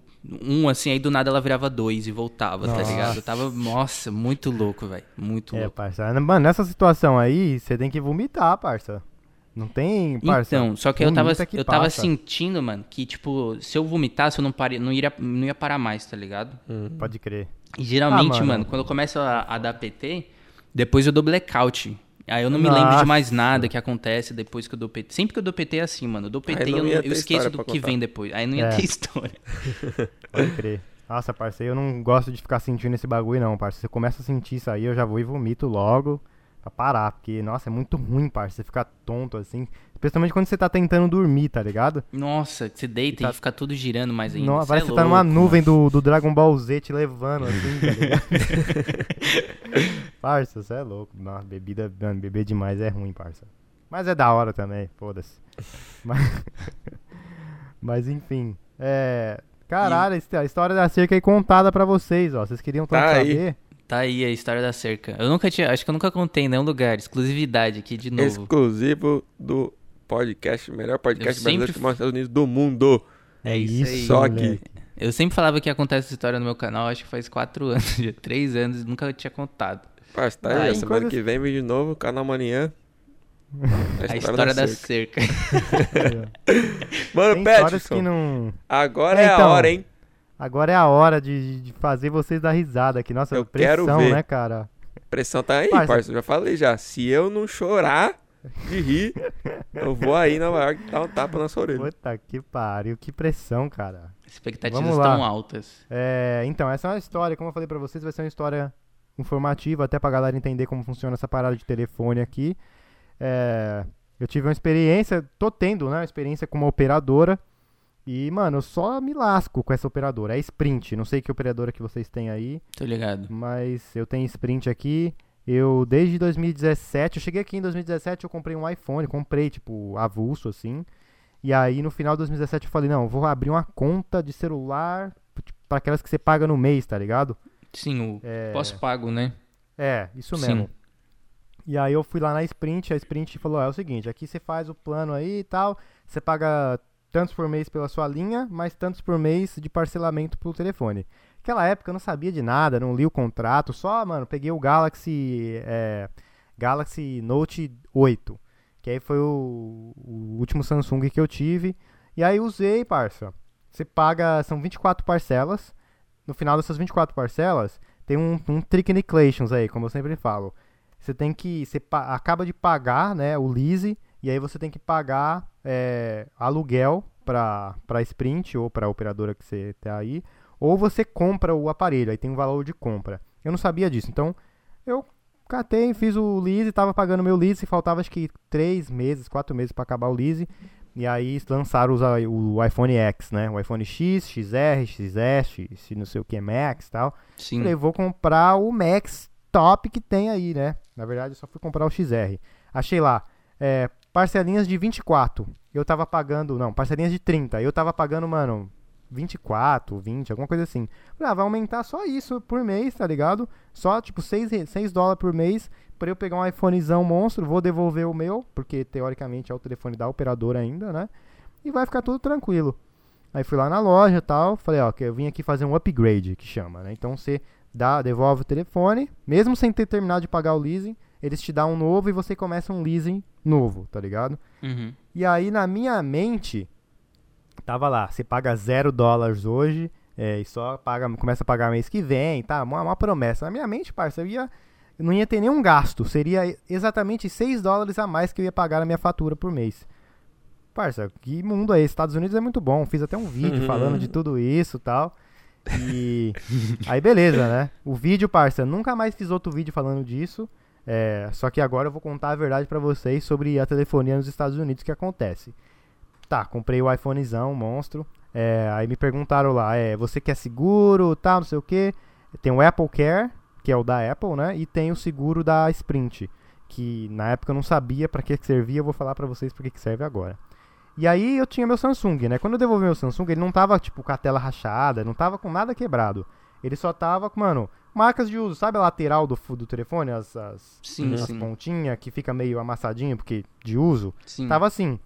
um assim, aí do nada ela virava dois e voltava, tá Nossa. ligado? Eu tava, nossa, muito louco, velho. Muito É, louco. parça. Mano, nessa situação aí, você tem que vomitar, parça. Não tem, parça. Então, só que eu tava, que eu tava passa. sentindo, mano, que tipo, se eu vomitasse, eu não, pare, não, iria, não ia parar mais, tá ligado? Pode crer. E geralmente, Ah, mano. mano, quando eu começo a, a dar PT, Depois eu dou blackout. Aí eu não me lembro de mais nada que acontece depois que eu dou PT. Sempre que eu dou PT é assim, mano. Eu dou PT e eu, eu esqueço do que vem depois. Aí não ia é. ter [LAUGHS] história. Pode crer. Nossa, parceiro, eu não gosto de ficar sentindo esse bagulho, não, parceiro. Você começa a sentir isso aí, eu já vou e vomito logo pra parar. Porque, nossa, é muito ruim, parceiro. Você ficar tonto assim. Especialmente quando você tá tentando dormir, tá ligado? Nossa, você deita e, tá... e fica tudo girando mais ainda. Nossa, parece é que você tá numa nuvem do, do Dragon Ball Z te levando, assim, tá ligado? [LAUGHS] parça, você é louco. Nossa, bebida, mano, beber demais é ruim, parça. Mas é da hora também, foda-se. Mas... [LAUGHS] Mas enfim, é. Caralho, e... a história da cerca aí contada pra vocês, ó. Vocês queriam tanto tá saber? Aí. Tá aí a história da cerca. Eu nunca tinha, acho que eu nunca contei em nenhum lugar. Exclusividade aqui de novo. Exclusivo do podcast, melhor podcast brasileiro sempre... dos Estados Unidos do mundo. É isso aí. Só aqui. Eu sempre falava que acontece essa história no meu canal, acho que faz quatro [LAUGHS] anos, três anos, nunca tinha contado. Passa, tá aí, aí semana coisa... que vem vem de novo, canal amanhã. A, a história, da, da cerca. cerca. [LAUGHS] [LAUGHS] Mano, Peterson, não... agora é, então, a hora, hein? Agora é a hora de, de fazer vocês dar risada aqui. Nossa, eu pressão, quero ver. né, cara? Pressão tá aí, parça. Já falei já. Se eu não chorar, de rir, eu vou aí na Nova York dar um tapa na sua orelha. Puta que pariu, que pressão, cara. Expectativas estão altas. É, então, essa é uma história, como eu falei pra vocês, vai ser uma história informativa, até pra galera entender como funciona essa parada de telefone aqui. É, eu tive uma experiência, tô tendo, né, uma experiência com uma operadora. E, mano, eu só me lasco com essa operadora. É Sprint, não sei que operadora que vocês têm aí. Tô ligado. Mas eu tenho Sprint aqui. Eu, desde 2017, eu cheguei aqui em 2017, eu comprei um iPhone, comprei, tipo, avulso, assim. E aí, no final de 2017, eu falei, não, vou abrir uma conta de celular tipo, para aquelas que você paga no mês, tá ligado? Sim, o é... pós-pago, né? É, isso mesmo. Sim. E aí eu fui lá na Sprint, a Sprint falou, é o seguinte, aqui você faz o plano aí e tal, você paga tantos por mês pela sua linha, mais tantos por mês de parcelamento pelo telefone. Naquela época eu não sabia de nada, não li o contrato, só, mano, peguei o Galaxy, é, Galaxy Note 8, que aí foi o, o, último Samsung que eu tive, e aí usei, parça. Você paga, são 24 parcelas, no final dessas 24 parcelas, tem um, um Trickniclations aí, como eu sempre falo. Você tem que, você acaba de pagar, né, o lease, e aí você tem que pagar é, aluguel para Sprint ou para a operadora que você está aí, ou você compra o aparelho, aí tem um valor de compra. Eu não sabia disso, então eu catei, fiz o lease, estava pagando meu lease, faltava acho que 3 meses, 4 meses para acabar o lease. E aí lançaram os, o iPhone X, né? O iPhone X, XR, XS, não sei o que, Max e tal. Sim. Falei, vou comprar o Max top que tem aí, né? Na verdade, eu só fui comprar o XR. Achei lá, é, parcelinhas de 24. Eu tava pagando, não, parcelinhas de 30. Eu tava pagando, mano, 24, 20, alguma coisa assim. Ah, vai aumentar só isso por mês, tá ligado? Só tipo 6, 6 dólares por mês para eu pegar um iPhonezão monstro, vou devolver o meu, porque teoricamente é o telefone da operadora ainda, né? E vai ficar tudo tranquilo. Aí fui lá na loja e tal, falei, ó, que eu vim aqui fazer um upgrade, que chama, né? Então você dá, devolve o telefone, mesmo sem ter terminado de pagar o leasing, eles te dão um novo e você começa um leasing novo, tá ligado? Uhum. E aí na minha mente, tava lá, você paga zero dólares hoje é, e só paga, começa a pagar mês que vem, tá? Uma, uma promessa. Na minha mente, parça, eu ia, não ia ter nenhum gasto. Seria exatamente 6 dólares a mais que eu ia pagar na minha fatura por mês. Parça, que mundo é esse? Estados Unidos é muito bom. Fiz até um vídeo [LAUGHS] falando de tudo isso e tal. E aí beleza, né? O vídeo, parça, nunca mais fiz outro vídeo falando disso. É, só que agora eu vou contar a verdade para vocês sobre a telefonia nos Estados Unidos que acontece. Tá, comprei o iPhonezão, monstro. É, aí me perguntaram lá, é, você quer seguro, tal, não sei o que. Tem o Apple Care, que é o da Apple, né? E tem o seguro da Sprint, que na época eu não sabia para que servia, eu vou falar para vocês para que serve agora. E aí eu tinha meu Samsung, né? Quando eu devolvi meu Samsung, ele não tava tipo com a tela rachada, não tava com nada quebrado. Ele só tava mano, marcas de uso, sabe a lateral do, do telefone, as, as, sim, as sim. pontinhas que fica meio amassadinho porque de uso? Sim. Tava assim.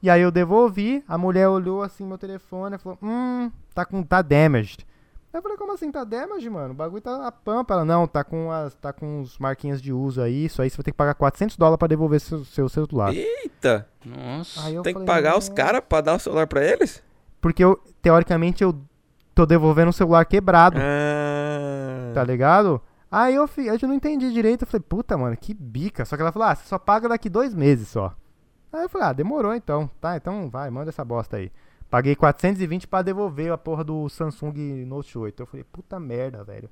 E aí eu devolvi, a mulher olhou assim meu telefone e falou: Hum, tá com. tá damaged. Eu falei, como assim tá damaged, mano? O bagulho tá a pampa. Ela, não, tá com as. tá com os marquinhas de uso aí. Isso aí você vai ter que pagar 400 dólares pra devolver seu, seu celular. Eita! Nossa. Tem falei, que pagar os caras pra dar o celular pra eles? Porque eu, teoricamente, eu tô devolvendo um celular quebrado. Ah. Tá ligado? Aí eu, eu já não entendi direito, eu falei, puta, mano, que bica. Só que ela falou, ah, você só paga daqui dois meses só. Aí eu falei, ah, demorou então. Tá, então vai, manda essa bosta aí. Paguei 420 para devolver a porra do Samsung Note 8. Eu falei, puta merda, velho.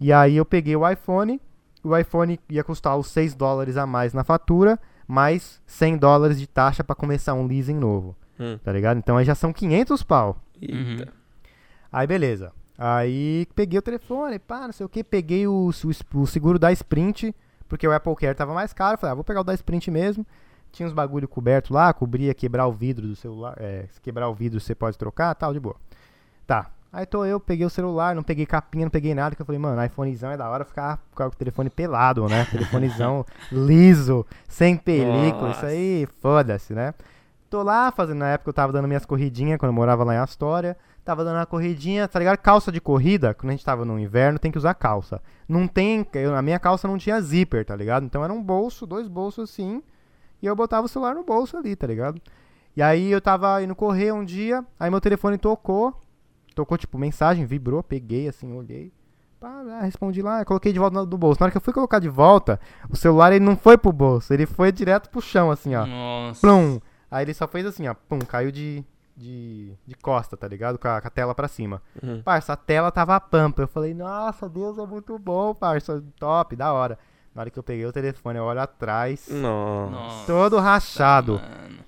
E aí eu peguei o iPhone. O iPhone ia custar os 6 dólares a mais na fatura, mais 100 dólares de taxa para começar um leasing novo. Hum. Tá ligado? Então aí já são 500 pau. Eita. Uhum. Aí beleza. Aí peguei o telefone, pá, não sei o que, peguei o, o, o, seguro da Sprint, porque o Apple Care tava mais caro. Falei, ah, vou pegar o da Sprint mesmo. Tinha uns bagulho coberto lá, cobria quebrar o vidro do celular. É, se quebrar o vidro você pode trocar, tal, de boa. Tá. Aí tô eu, peguei o celular, não peguei capinha, não peguei nada, que eu falei, mano, iPhonezão é da hora ficar com o telefone pelado, né? Telefonezão [LAUGHS] liso, sem película, Nossa. isso aí, foda-se, né? Tô lá fazendo, na época eu tava dando minhas corridinhas quando eu morava lá em Astoria. Tava dando uma corridinha, tá ligado? Calça de corrida, quando a gente tava no inverno, tem que usar calça. Não tem, eu, a minha calça não tinha zíper, tá ligado? Então era um bolso, dois bolsos assim, e eu botava o celular no bolso ali, tá ligado? E aí eu tava indo correr um dia, aí meu telefone tocou, tocou tipo mensagem, vibrou, peguei assim, olhei. Pá, respondi lá, coloquei de volta no bolso. Na hora que eu fui colocar de volta, o celular ele não foi pro bolso, ele foi direto pro chão, assim, ó. Nossa. Plum. Aí ele só fez assim, ó, pum, caiu de, de, de costa, tá ligado? Com a, com a tela pra cima. Uhum. Parça, a tela tava a pampa. Eu falei, nossa, Deus, é muito bom, parça. Top, da hora. Na hora que eu peguei o telefone, eu olho atrás. Nossa. Todo rachado. Mano.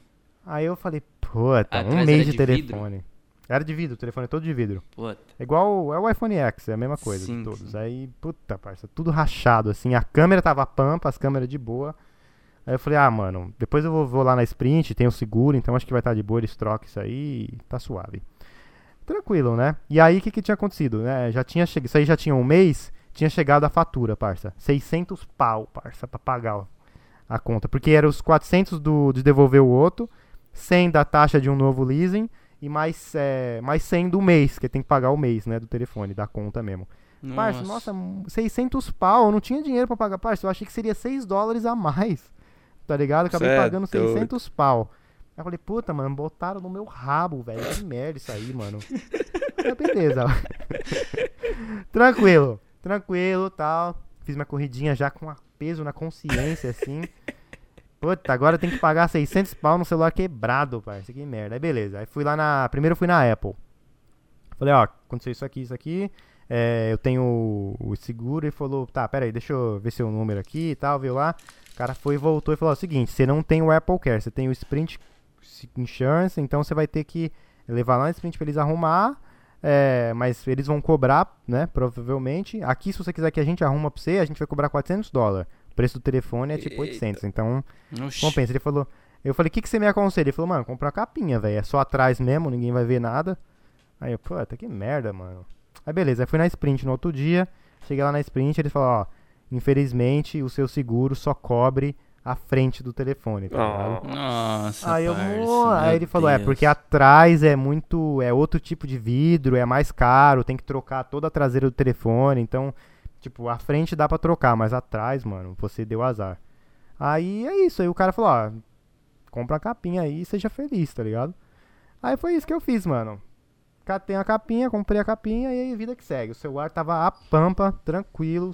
Aí eu falei, puta, um mês de, de telefone. Vidro? Era de vidro, o telefone é todo de vidro. Puta. É igual é o iPhone X, é a mesma coisa sim, de todos. Sim. Aí, puta, parça, tudo rachado, assim. A câmera tava pampa, as câmeras de boa. Aí eu falei, ah, mano, depois eu vou, vou lá na sprint, tem o seguro, então acho que vai estar tá de boa, eles trocam isso aí e tá suave. Tranquilo, né? E aí, o que, que tinha acontecido? Né? Já tinha chegado, isso aí já tinha um mês, tinha chegado a fatura, parça. 600 pau, parça, pra pagar a conta. Porque era os 400 do, de devolver o outro, 100 da taxa de um novo leasing e mais, é, mais 100 do mês, que tem que pagar o mês, né, do telefone, da conta mesmo. Nossa. Parça, nossa, 600 pau, eu não tinha dinheiro para pagar. Parça, eu achei que seria 6 dólares a mais tá ligado? Acabei certo. pagando 600 pau. Aí eu falei, puta, mano, botaram no meu rabo, velho. Que merda isso aí, mano. é, beleza. [LAUGHS] tranquilo, tranquilo, tal. Fiz minha corridinha já com peso na consciência, assim. Puta, agora tem que pagar 600 pau no celular quebrado, parceiro. Que merda. Aí beleza. Aí fui lá na. Primeiro fui na Apple. Falei, ó, aconteceu isso aqui, isso aqui. É, eu tenho o seguro e falou, tá, pera aí, deixa eu ver seu número aqui e tal, viu lá. O cara foi e voltou e falou o seguinte, você não tem o Apple Care, você tem o Sprint Insurance, então você vai ter que levar lá no Sprint pra eles arrumar, é, mas eles vão cobrar, né, provavelmente. Aqui, se você quiser que a gente arruma pra você, a gente vai cobrar 400 dólares. O preço do telefone é tipo Eita. 800, então Oxi. compensa. Ele falou, eu falei, o que, que você me aconselha? Ele falou, mano, compra uma capinha, velho, é só atrás mesmo, ninguém vai ver nada. Aí eu, puta, que merda, mano. Aí beleza, aí fui na Sprint no outro dia, cheguei lá na Sprint, ele falou, ó infelizmente o seu seguro só cobre a frente do telefone, tá oh. Nossa, aí, eu, aí ele falou, é, Deus. é, porque atrás é muito, é outro tipo de vidro, é mais caro, tem que trocar toda a traseira do telefone, então, tipo, a frente dá pra trocar, mas atrás, mano, você deu azar. Aí é isso, aí o cara falou, ó, compra a capinha aí e seja feliz, tá ligado? Aí foi isso que eu fiz, mano. Catei a capinha, comprei a capinha e aí vida que segue. O celular tava a pampa, tranquilo,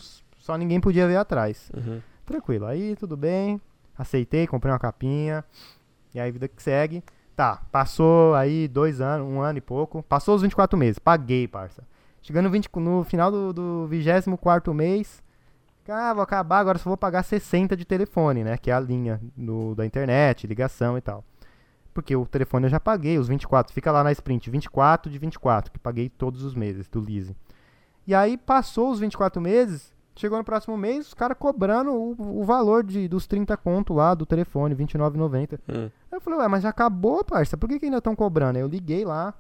só ninguém podia ver atrás. Uhum. Tranquilo. Aí tudo bem. Aceitei, comprei uma capinha. E aí vida que segue. Tá, passou aí dois anos, um ano e pouco. Passou os 24 meses. Paguei, parça. Chegando no, 20, no final do, do 24 mês. Ah, vou acabar, agora só vou pagar 60 de telefone, né? Que é a linha do, da internet, ligação e tal. Porque o telefone eu já paguei, os 24. Fica lá na sprint, 24 de 24, que paguei todos os meses do leasing. E aí passou os 24 meses, Chegou no próximo mês, os caras cobrando o, o, valor de, dos 30 conto lá do telefone, R$29,90. Hum. Eu falei, ué, mas já acabou, parça, por que, que ainda estão cobrando? Aí eu liguei lá,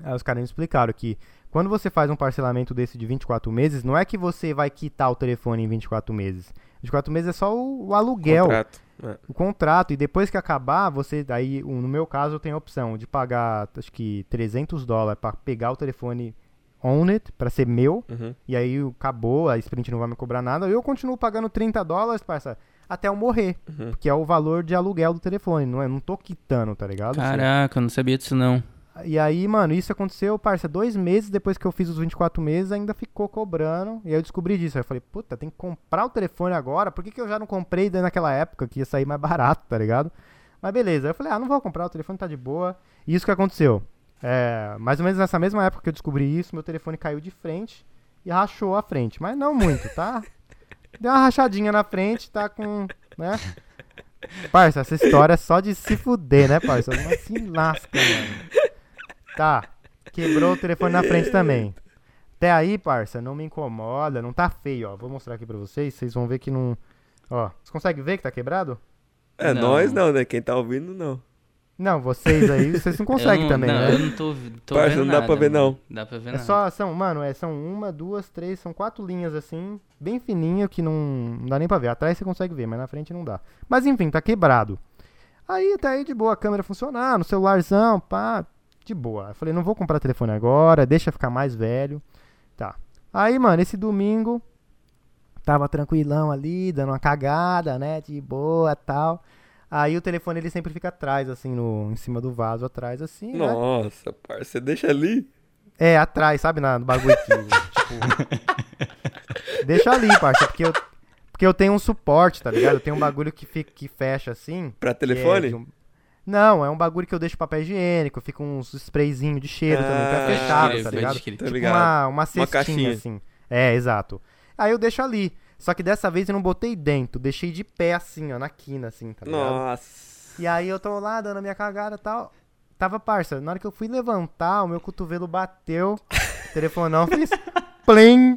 aí os caras me explicaram que quando você faz um parcelamento desse de 24 meses, não é que você vai quitar o telefone em 24 meses. 24 meses é só o, o aluguel. Contrato. É. O contrato. E depois que acabar, você. Aí, no meu caso, eu tenho a opção de pagar, acho que 300 dólares para pegar o telefone own it, pra ser meu, uhum. e aí acabou, a Sprint não vai me cobrar nada, eu continuo pagando 30 dólares, parça, até eu morrer, uhum. que é o valor de aluguel do telefone, não é? Não tô quitando, tá ligado? Caraca, eu não sabia disso não. E aí, mano, isso aconteceu, parça, dois meses depois que eu fiz os 24 meses, ainda ficou cobrando. E aí eu descobri disso. Aí eu falei, puta, tem que comprar o telefone agora. Por que, que eu já não comprei naquela época que ia sair mais barato, tá ligado? Mas beleza. Aí eu falei, ah, não vou comprar, o telefone tá de boa. E isso que aconteceu. É, mais ou menos nessa mesma época que eu descobri isso, meu telefone caiu de frente e rachou a frente. Mas não muito, tá? [LAUGHS] Deu uma rachadinha na frente, tá com. né? Parça, essa história é só de se fuder, né, parça? Mas se lasca, mano. Tá. Quebrou o telefone na frente também. Até aí, parça, não me incomoda, não tá feio, ó. Vou mostrar aqui pra vocês, vocês vão ver que não. Ó, vocês conseguem ver que tá quebrado? É, não. nós não, né? Quem tá ouvindo, não. Não, vocês aí, [LAUGHS] vocês não conseguem não, também, não, né? Eu não tô, tô Parça, vendo não dá nada, pra ver, mano. não. Dá pra ver É nada. só, são, mano, é, são uma, duas, três, são quatro linhas assim, bem fininho que não, não dá nem pra ver. Atrás você consegue ver, mas na frente não dá. Mas enfim, tá quebrado. Aí tá aí de boa, a câmera funcionar, no celularzão, pá, de boa. Eu falei, não vou comprar telefone agora, deixa ficar mais velho. Tá. Aí, mano, esse domingo, tava tranquilão ali, dando uma cagada, né, de boa tal. Aí o telefone ele sempre fica atrás, assim, no, em cima do vaso, atrás, assim. né? Nossa, parça, você deixa ali? É, atrás, sabe? Na, no bagulho aqui. [LAUGHS] tipo. Deixa ali, parça, porque eu, porque eu tenho um suporte, tá ligado? Eu tenho um bagulho que, fica, que fecha assim. Pra é telefone? de um- Não, é um bagulho que eu deixo papel higiênico, fica uns sprayzinho de cheiro também, Ah, pra pode fechado, crer, tá ligado? crer. Tô Tipo ligado. uma, uma cestinha, caixinha. assim. É, exato. Aí eu deixo ali. Só que dessa vez eu não botei dentro, deixei de pé assim, ó, na quina, assim, tá ligado? Nossa. E aí eu tô lá dando a minha cagada e tal. Tava, parça, na hora que eu fui levantar, o meu cotovelo bateu, o [LAUGHS] telefonão fez plim.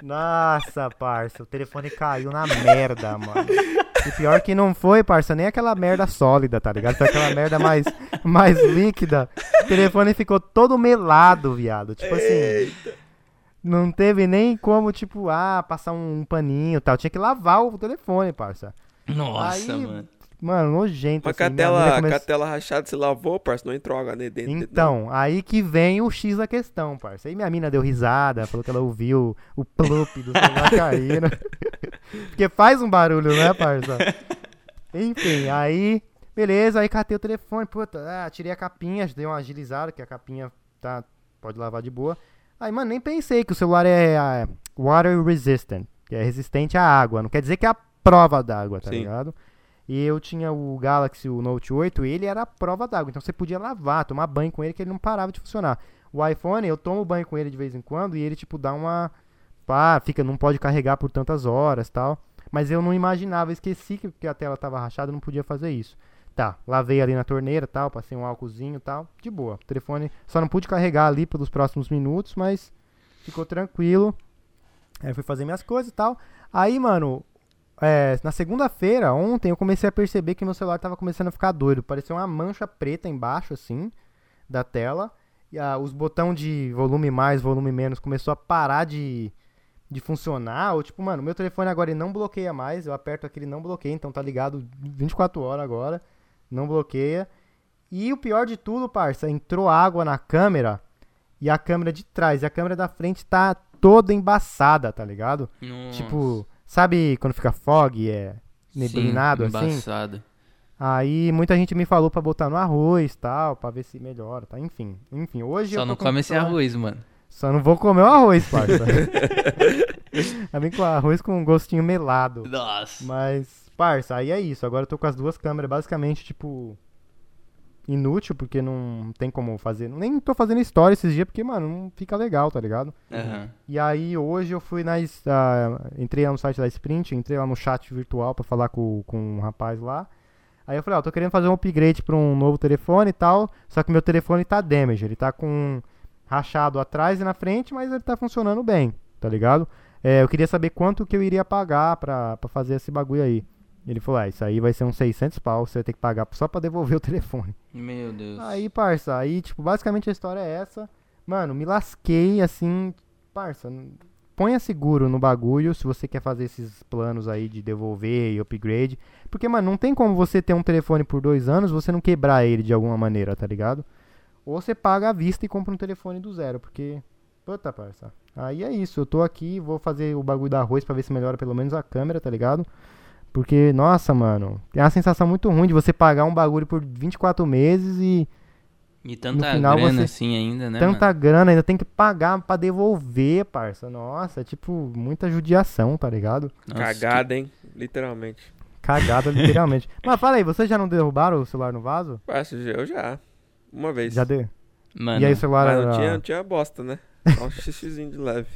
Nossa, parça, o telefone caiu na merda, mano. E pior que não foi, parça, nem aquela merda sólida, tá ligado? Foi aquela merda mais, mais líquida. O telefone ficou todo melado, viado. Tipo assim, não teve nem como, tipo, ah, passar um paninho e tal. Tinha que lavar o telefone, parça. Nossa, Aí, mano. Mano, nojento. Mas com a assim, mina tela, a tela rachada, você lavou, parça, não entrou água dentro. Então, aí que vem o X da questão, parça. Aí minha mina deu risada, falou que ela ouviu o plup do celular [LAUGHS] caindo. Porque faz um barulho, né, parça? Enfim, aí, beleza, aí catei o telefone, puta, ah, tirei a capinha, dei uma agilizada, que a capinha tá, pode lavar de boa. Aí, mano, nem pensei que o celular é ah, water resistant, que é resistente à água. Não quer dizer que é a prova d'água, tá Sim. ligado? E eu tinha o Galaxy, o Note 8, e ele era a prova d'água. Então você podia lavar, tomar banho com ele, que ele não parava de funcionar. O iPhone, eu tomo banho com ele de vez em quando, e ele, tipo, dá uma. Pá, fica, não pode carregar por tantas horas tal. Mas eu não imaginava, esqueci que, que a tela tava rachada, não podia fazer isso. Tá, lavei ali na torneira tal, passei um álcoolzinho tal, de boa. O telefone só não pude carregar ali pelos próximos minutos, mas ficou tranquilo. Aí eu fui fazer minhas coisas e tal. Aí, mano, é, na segunda-feira, ontem, eu comecei a perceber que meu celular tava começando a ficar doido. Parecia uma mancha preta embaixo, assim, da tela. E ah, os botões de volume mais, volume menos começou a parar de, de funcionar. Ou tipo, mano, meu telefone agora ele não bloqueia mais. Eu aperto aquele não bloqueia, então tá ligado 24 horas agora. Não bloqueia. E o pior de tudo, parça, entrou água na câmera e a câmera de trás. E a câmera da frente tá toda embaçada, tá ligado? Nossa. Tipo, sabe quando fica fog, é neblinado Sim, assim? embaçado. Aí muita gente me falou pra botar no arroz tal, pra ver se melhora, tá? Enfim, enfim, hoje eu Só não com come esse arroz, mano. Só não vou comer o arroz, parça. Eu vim com arroz com um gostinho melado. Nossa. Mas, parça, aí é isso. Agora eu tô com as duas câmeras basicamente, tipo. Inútil, porque não tem como fazer. Nem tô fazendo história esses dias, porque, mano, não fica legal, tá ligado? Aham. E aí hoje eu fui na. es- ah, entrei lá no site da Sprint, entrei lá no chat virtual pra falar com, com um rapaz lá. Aí eu falei, ó, tô querendo fazer um upgrade pra um novo telefone e tal. Só que meu telefone tá damage. Ele tá com rachado atrás e na frente, mas ele tá funcionando bem, tá ligado? É, eu queria saber quanto que eu iria pagar pra, pra fazer esse bagulho aí. Ele falou, ah, isso aí vai ser uns 600 pau, você vai ter que pagar só pra devolver o [LAUGHS] telefone. Meu Deus. Aí, parça, aí, tipo, basicamente a história é essa. Mano, me lasquei, assim, parça, ponha seguro no bagulho se você quer fazer esses planos aí de devolver e upgrade. Porque, mano, não tem como você ter um telefone por dois anos você não quebrar ele de alguma maneira, tá ligado? Ou você paga à vista e compra um telefone do zero, porque... Puta, parça. Aí é isso, eu tô aqui, vou fazer o bagulho da arroz pra ver se melhora pelo menos a câmera, tá ligado? Porque, nossa, mano, tem uma sensação muito ruim de você pagar um bagulho por 24 meses e E tanta final, grana você, assim ainda, né? Tanta mano? grana, ainda tem que pagar pra devolver, parça. Nossa, é tipo, muita judiação, tá ligado? Nossa, Cagada, que... hein? Literalmente. Cagada, literalmente. [LAUGHS] Mas fala aí, vocês já não derrubaram o celular no vaso? Eu já. Uma vez. Já deu? Mano, e aí o celular mas não, tinha, não tinha bosta, né? Só um xixizinho de leve.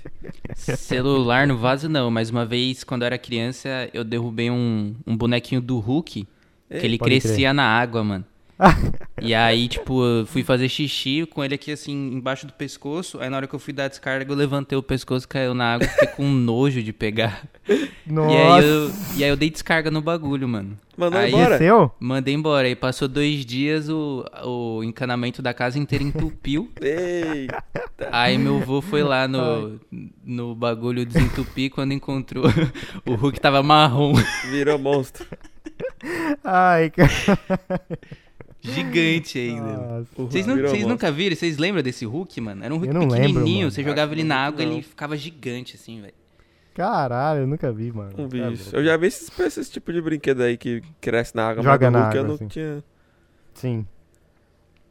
Celular no vaso não, mas uma vez, quando eu era criança, eu derrubei um, um bonequinho do Hulk, Ei, que ele crescia crer. na água, mano e aí, tipo, eu fui fazer xixi com ele aqui, assim, embaixo do pescoço. Aí, na hora que eu fui dar a descarga, eu levantei o pescoço, caiu na água, fiquei com nojo de pegar. Nossa. E aí, eu, e aí eu dei descarga no bagulho, mano. Mandou aí, embora? Seu? Mandei embora. Aí passou dois dias, o, o encanamento da casa inteira entupiu. Eita. Aí meu avô foi lá no, no bagulho desentupir quando encontrou [LAUGHS] o Hulk tava marrom. Virou monstro. Ai, cara. Gigante ainda. Vocês, não, vocês nunca viram? Vocês lembram desse Hulk, mano? Era um Hulk pequenininho. Lembro, você jogava ele na água e ele ficava gigante, assim, velho. Caralho, eu nunca vi, mano. Um bicho. eu já vi esses, esses tipo de brinquedo aí que cresce na água. Joga na Hulk, água, eu não assim. tinha... Sim.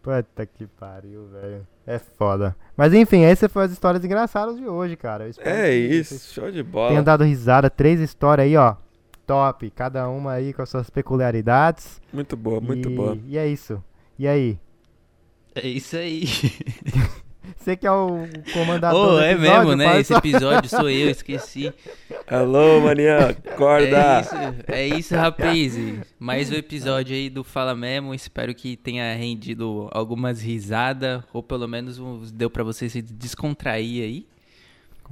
Puta que pariu, velho. É foda. Mas enfim, essas foram as histórias engraçadas de hoje, cara. é isso, show de bola. Tenham dado risada. Três histórias aí, ó top, cada uma aí com as suas peculiaridades. Muito boa, muito e, boa. E é isso. E aí? É isso aí. [LAUGHS] Você que é o comandador oh, é episódio, mesmo, né? Esse episódio sou eu, esqueci. Alô, maninha, acorda. É isso, é isso rapaz. Mais um episódio aí do Fala Mesmo. Espero que tenha rendido algumas risadas, ou pelo menos deu para você se descontrair aí.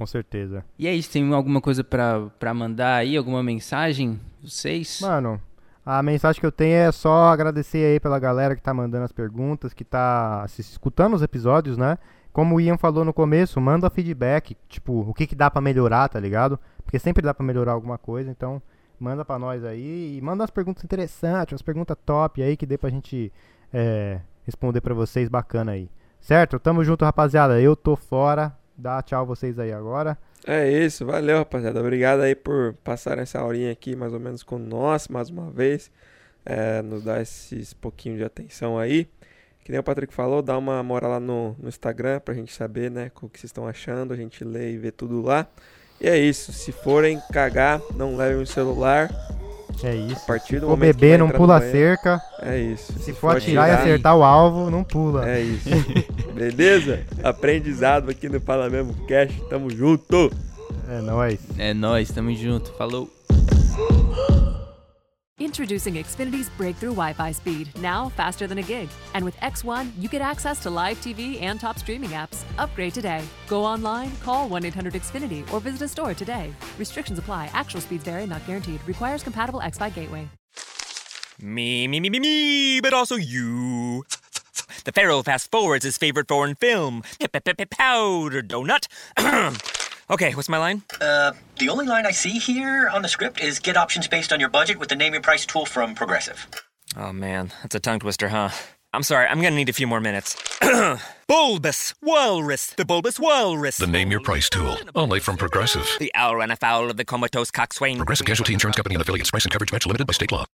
Com certeza. E é isso, tem alguma coisa para mandar aí? Alguma mensagem? Vocês? Mano, a mensagem que eu tenho é só agradecer aí pela galera que tá mandando as perguntas, que tá escutando os episódios, né? Como o Ian falou no começo, manda feedback, tipo, o que que dá para melhorar, tá ligado? Porque sempre dá para melhorar alguma coisa, então manda para nós aí e manda umas perguntas interessantes, umas perguntas top aí que dê pra gente é, responder para vocês bacana aí. Certo? Tamo junto, rapaziada. Eu tô fora. Dá tchau vocês aí agora. É isso, valeu rapaziada. Obrigado aí por passar essa horinha aqui mais ou menos com nós mais uma vez. É, nos dar esses pouquinho de atenção aí. Que nem o Patrick falou, dá uma moral lá no, no Instagram pra gente saber, né, o que vocês estão achando. A gente lê e vê tudo lá. E é isso. Se forem cagar, não levem o celular. É isso. A partir do Se for beber, não pula a cerca. É isso. Se, Se for atirar e acertar o alvo, não pula. É isso. [LAUGHS] Beleza? Aprendizado aqui no Fala Mesmo Cash. Tamo junto. É nóis. É nóis, tamo junto. Falou. Introducing Xfinity's breakthrough Wi Fi speed, now faster than a gig. And with X1, you get access to live TV and top streaming apps. Upgrade today. Go online, call 1 800 Xfinity, or visit a store today. Restrictions apply. Actual speeds vary, not guaranteed. Requires compatible X Fi gateway. Me, me, me, me, me, but also you. The Pharaoh fast forwards his favorite foreign film, Powder Donut. [CLEARS THROAT] Okay, what's my line? Uh, the only line I see here on the script is get options based on your budget with the name your price tool from Progressive. Oh man, that's a tongue twister, huh? I'm sorry, I'm gonna need a few more minutes. [CLEARS THROAT] bulbous Walrus, the Bulbous Walrus. The name your price tool, only from Progressive. The owl ran afoul of the comatose coxswain. Progressive Casualty Insurance Company and affiliates. Price and coverage match limited by state law.